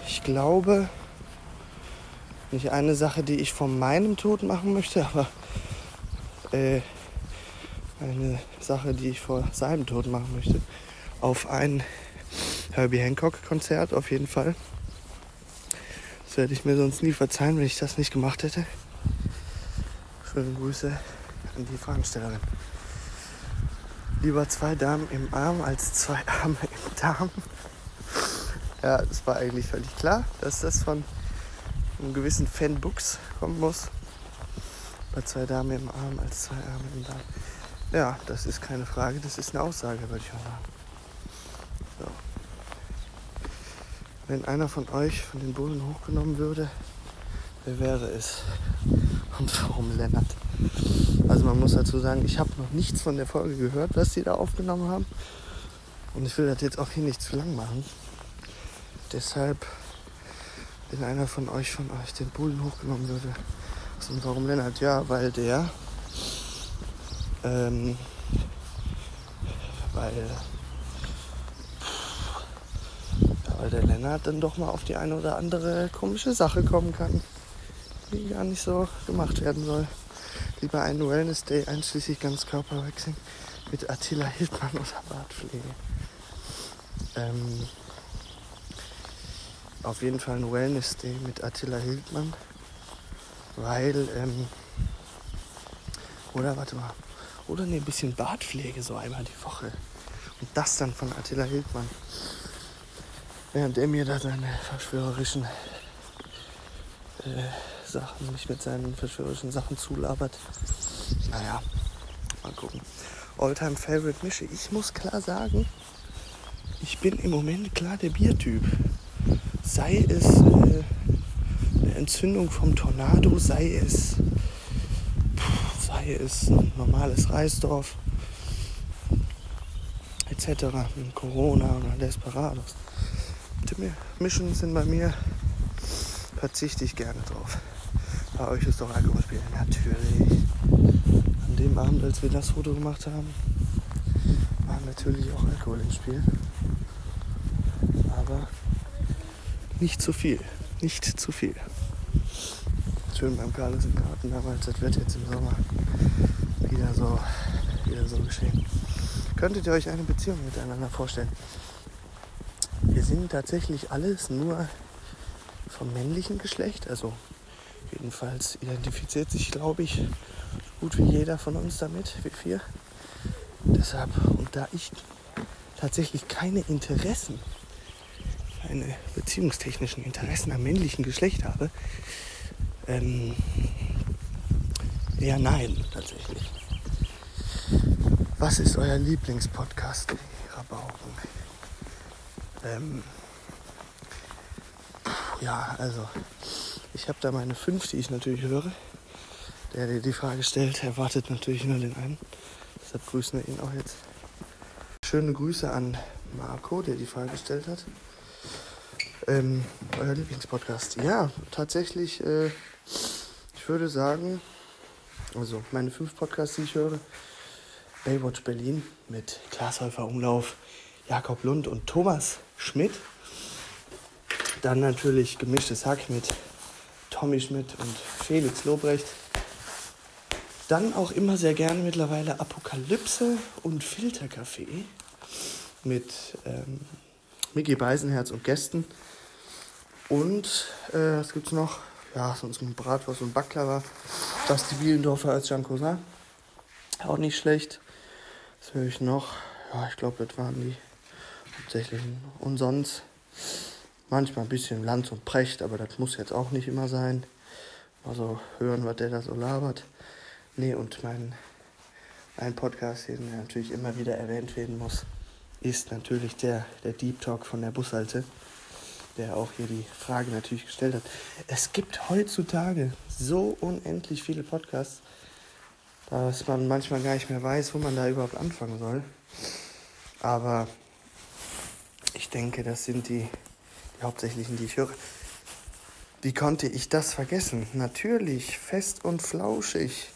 Ich glaube, nicht eine Sache, die ich vor meinem Tod machen möchte, aber äh, eine Sache, die ich vor seinem Tod machen möchte. Auf ein Herbie Hancock Konzert auf jeden Fall. Das werde ich mir sonst nie verzeihen, wenn ich das nicht gemacht hätte. Schöne Grüße an die Fragestellerin. Lieber zwei Damen im Arm als zwei Arme im Darm. Ja, es war eigentlich völlig klar, dass das von einem gewissen Fan Books kommen muss. Bei zwei Damen im Arm als zwei Arme im Darm. Ja, das ist keine Frage, das ist eine Aussage, würde ich mal sagen. So. Wenn einer von euch von den Bullen hochgenommen würde, wer wäre es? Und warum Lennart? Also man muss dazu sagen, ich habe noch nichts von der Folge gehört, was die da aufgenommen haben. Und ich will das jetzt auch hier nicht zu lang machen. Deshalb, wenn einer von euch von euch den Bullen hochgenommen würde, und warum Lennart? Ja, weil der ähm, weil, weil der Lennart dann doch mal auf die eine oder andere komische Sache kommen kann, die gar nicht so gemacht werden soll. Lieber einen Wellness Day einschließlich ganz Körperwechseln mit Attila Hildmann oder Bartpflege. Ähm, auf jeden Fall ein Wellness Day mit Attila Hildmann, weil, ähm, oder warte mal, oder ne, ein bisschen Bartpflege so einmal die Woche. Und das dann von Attila Hildmann. Während er mir da seine verschwörerischen äh, Sachen, mich mit seinen verschwörerischen Sachen zulabert. Naja, mal gucken. Alltime Favorite Mische. Ich muss klar sagen, ich bin im Moment klar der Biertyp. Sei es äh, eine Entzündung vom Tornado, sei es sei es ein normales Reisdorf etc. ein Corona oder Desperados. Mischen sind bei mir, verzichte ich gerne drauf. Bei euch ist doch Alkoholspiel. Natürlich. An dem Abend, als wir das Foto gemacht haben, war natürlich auch Alkohol im Spiel. Aber nicht zu viel. Nicht zu viel. Schön beim Carlos im Garten damals. Das wird jetzt im Sommer wieder so, wieder so geschehen. Könntet ihr euch eine Beziehung miteinander vorstellen? Wir sind tatsächlich alles nur vom männlichen Geschlecht. Also jedenfalls identifiziert sich, glaube ich, gut wie jeder von uns damit, wie vier. Deshalb, und da ich tatsächlich keine Interessen, keine beziehungstechnischen Interessen am männlichen Geschlecht habe, ähm, eher nein, tatsächlich. Was ist euer Lieblingspodcast, ihr Rabauken? Ähm, ja, also, ich habe da meine fünf, die ich natürlich höre. Der, der die Frage stellt, erwartet natürlich nur den einen. Deshalb grüßen wir ihn auch jetzt. Schöne Grüße an Marco, der die Frage gestellt hat. Ähm, euer Lieblingspodcast? Ja, tatsächlich, äh, ich würde sagen, also meine fünf Podcasts, die ich höre, Baywatch Berlin mit Klaas Umlauf, Jakob Lund und Thomas Schmidt. Dann natürlich gemischtes Hack mit Tommy Schmidt und Felix Lobrecht. Dann auch immer sehr gerne mittlerweile Apokalypse und Filterkaffee mit ähm, Micky Beisenherz und Gästen. Und äh, was gibt's noch? Ja, sonst ein Bratwurst und Baklava. Das die Bielendorfer als Jean Cousin. Auch nicht schlecht. Was höre ich noch? Ja, ich glaube, das waren die hauptsächlichen. Und sonst manchmal ein bisschen Lanz und Precht, aber das muss jetzt auch nicht immer sein. Also hören, was der da so labert. Nee, und mein, mein Podcast, den natürlich immer wieder erwähnt werden muss, ist natürlich der, der Deep Talk von der Bushalte, der auch hier die Frage natürlich gestellt hat. Es gibt heutzutage so unendlich viele Podcasts, dass man manchmal gar nicht mehr weiß, wo man da überhaupt anfangen soll. Aber ich denke, das sind die, die hauptsächlichen, die ich höre. Wie konnte ich das vergessen? Natürlich, fest und flauschig.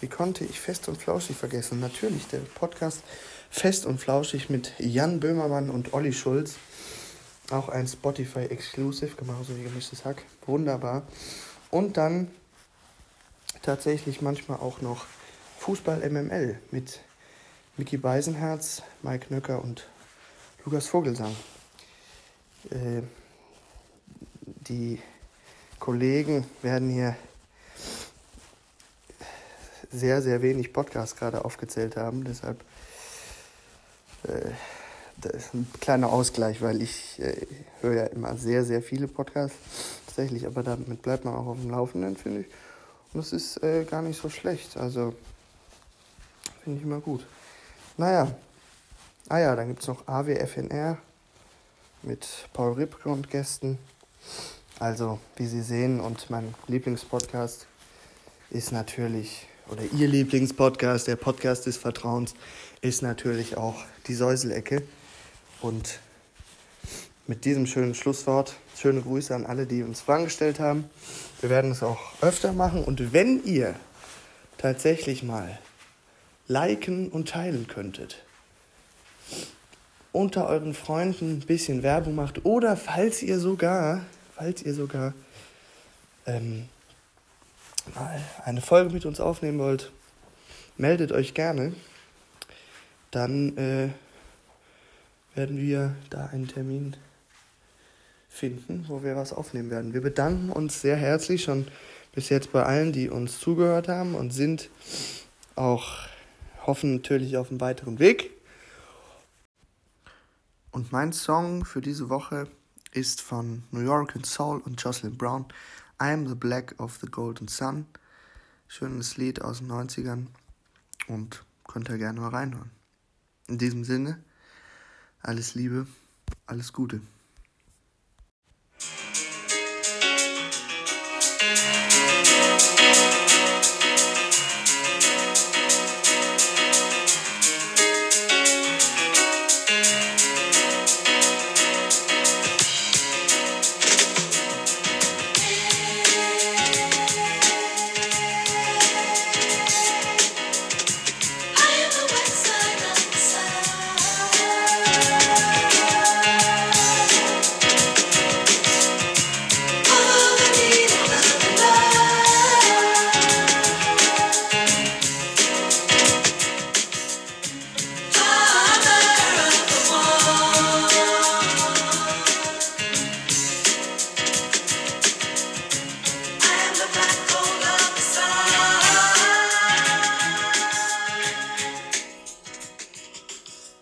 Wie konnte ich fest und flauschig vergessen? Natürlich, der Podcast Fest und Flauschig mit Jan Böhmermann und Olli Schulz. Auch ein Spotify Exclusive, genauso wie gemischtes Hack. Wunderbar. Und dann tatsächlich manchmal auch noch Fußball MML mit Mickey Beisenherz, Mike Nöcker und Lukas Vogelsang. Äh, die Kollegen werden hier sehr, sehr wenig Podcasts gerade aufgezählt haben. Deshalb äh, das ist ein kleiner Ausgleich, weil ich äh, höre ja immer sehr, sehr viele Podcasts tatsächlich, aber damit bleibt man auch auf dem Laufenden, finde ich. Und das ist äh, gar nicht so schlecht. Also finde ich immer gut. Naja. Ah ja, dann gibt es noch AWFNR mit Paul Ripke und Gästen. Also, wie Sie sehen, und mein Lieblingspodcast ist natürlich, oder Ihr Lieblingspodcast, der Podcast des Vertrauens, ist natürlich auch die Säuselecke. Und mit diesem schönen Schlusswort, schöne Grüße an alle, die uns Fragen gestellt haben. Wir werden es auch öfter machen. Und wenn ihr tatsächlich mal liken und teilen könntet, unter euren Freunden ein bisschen Werbung macht oder falls ihr sogar, falls ihr sogar ähm, mal eine Folge mit uns aufnehmen wollt, meldet euch gerne. Dann äh, werden wir da einen Termin finden, wo wir was aufnehmen werden. Wir bedanken uns sehr herzlich schon bis jetzt bei allen, die uns zugehört haben und sind auch hoffen natürlich auf einen weiteren Weg. Und mein Song für diese Woche ist von New York and Soul und Jocelyn Brown. I am the Black of the Golden Sun. Schönes Lied aus den 90ern und könnt ihr gerne mal reinhören. In diesem Sinne, alles Liebe, alles Gute.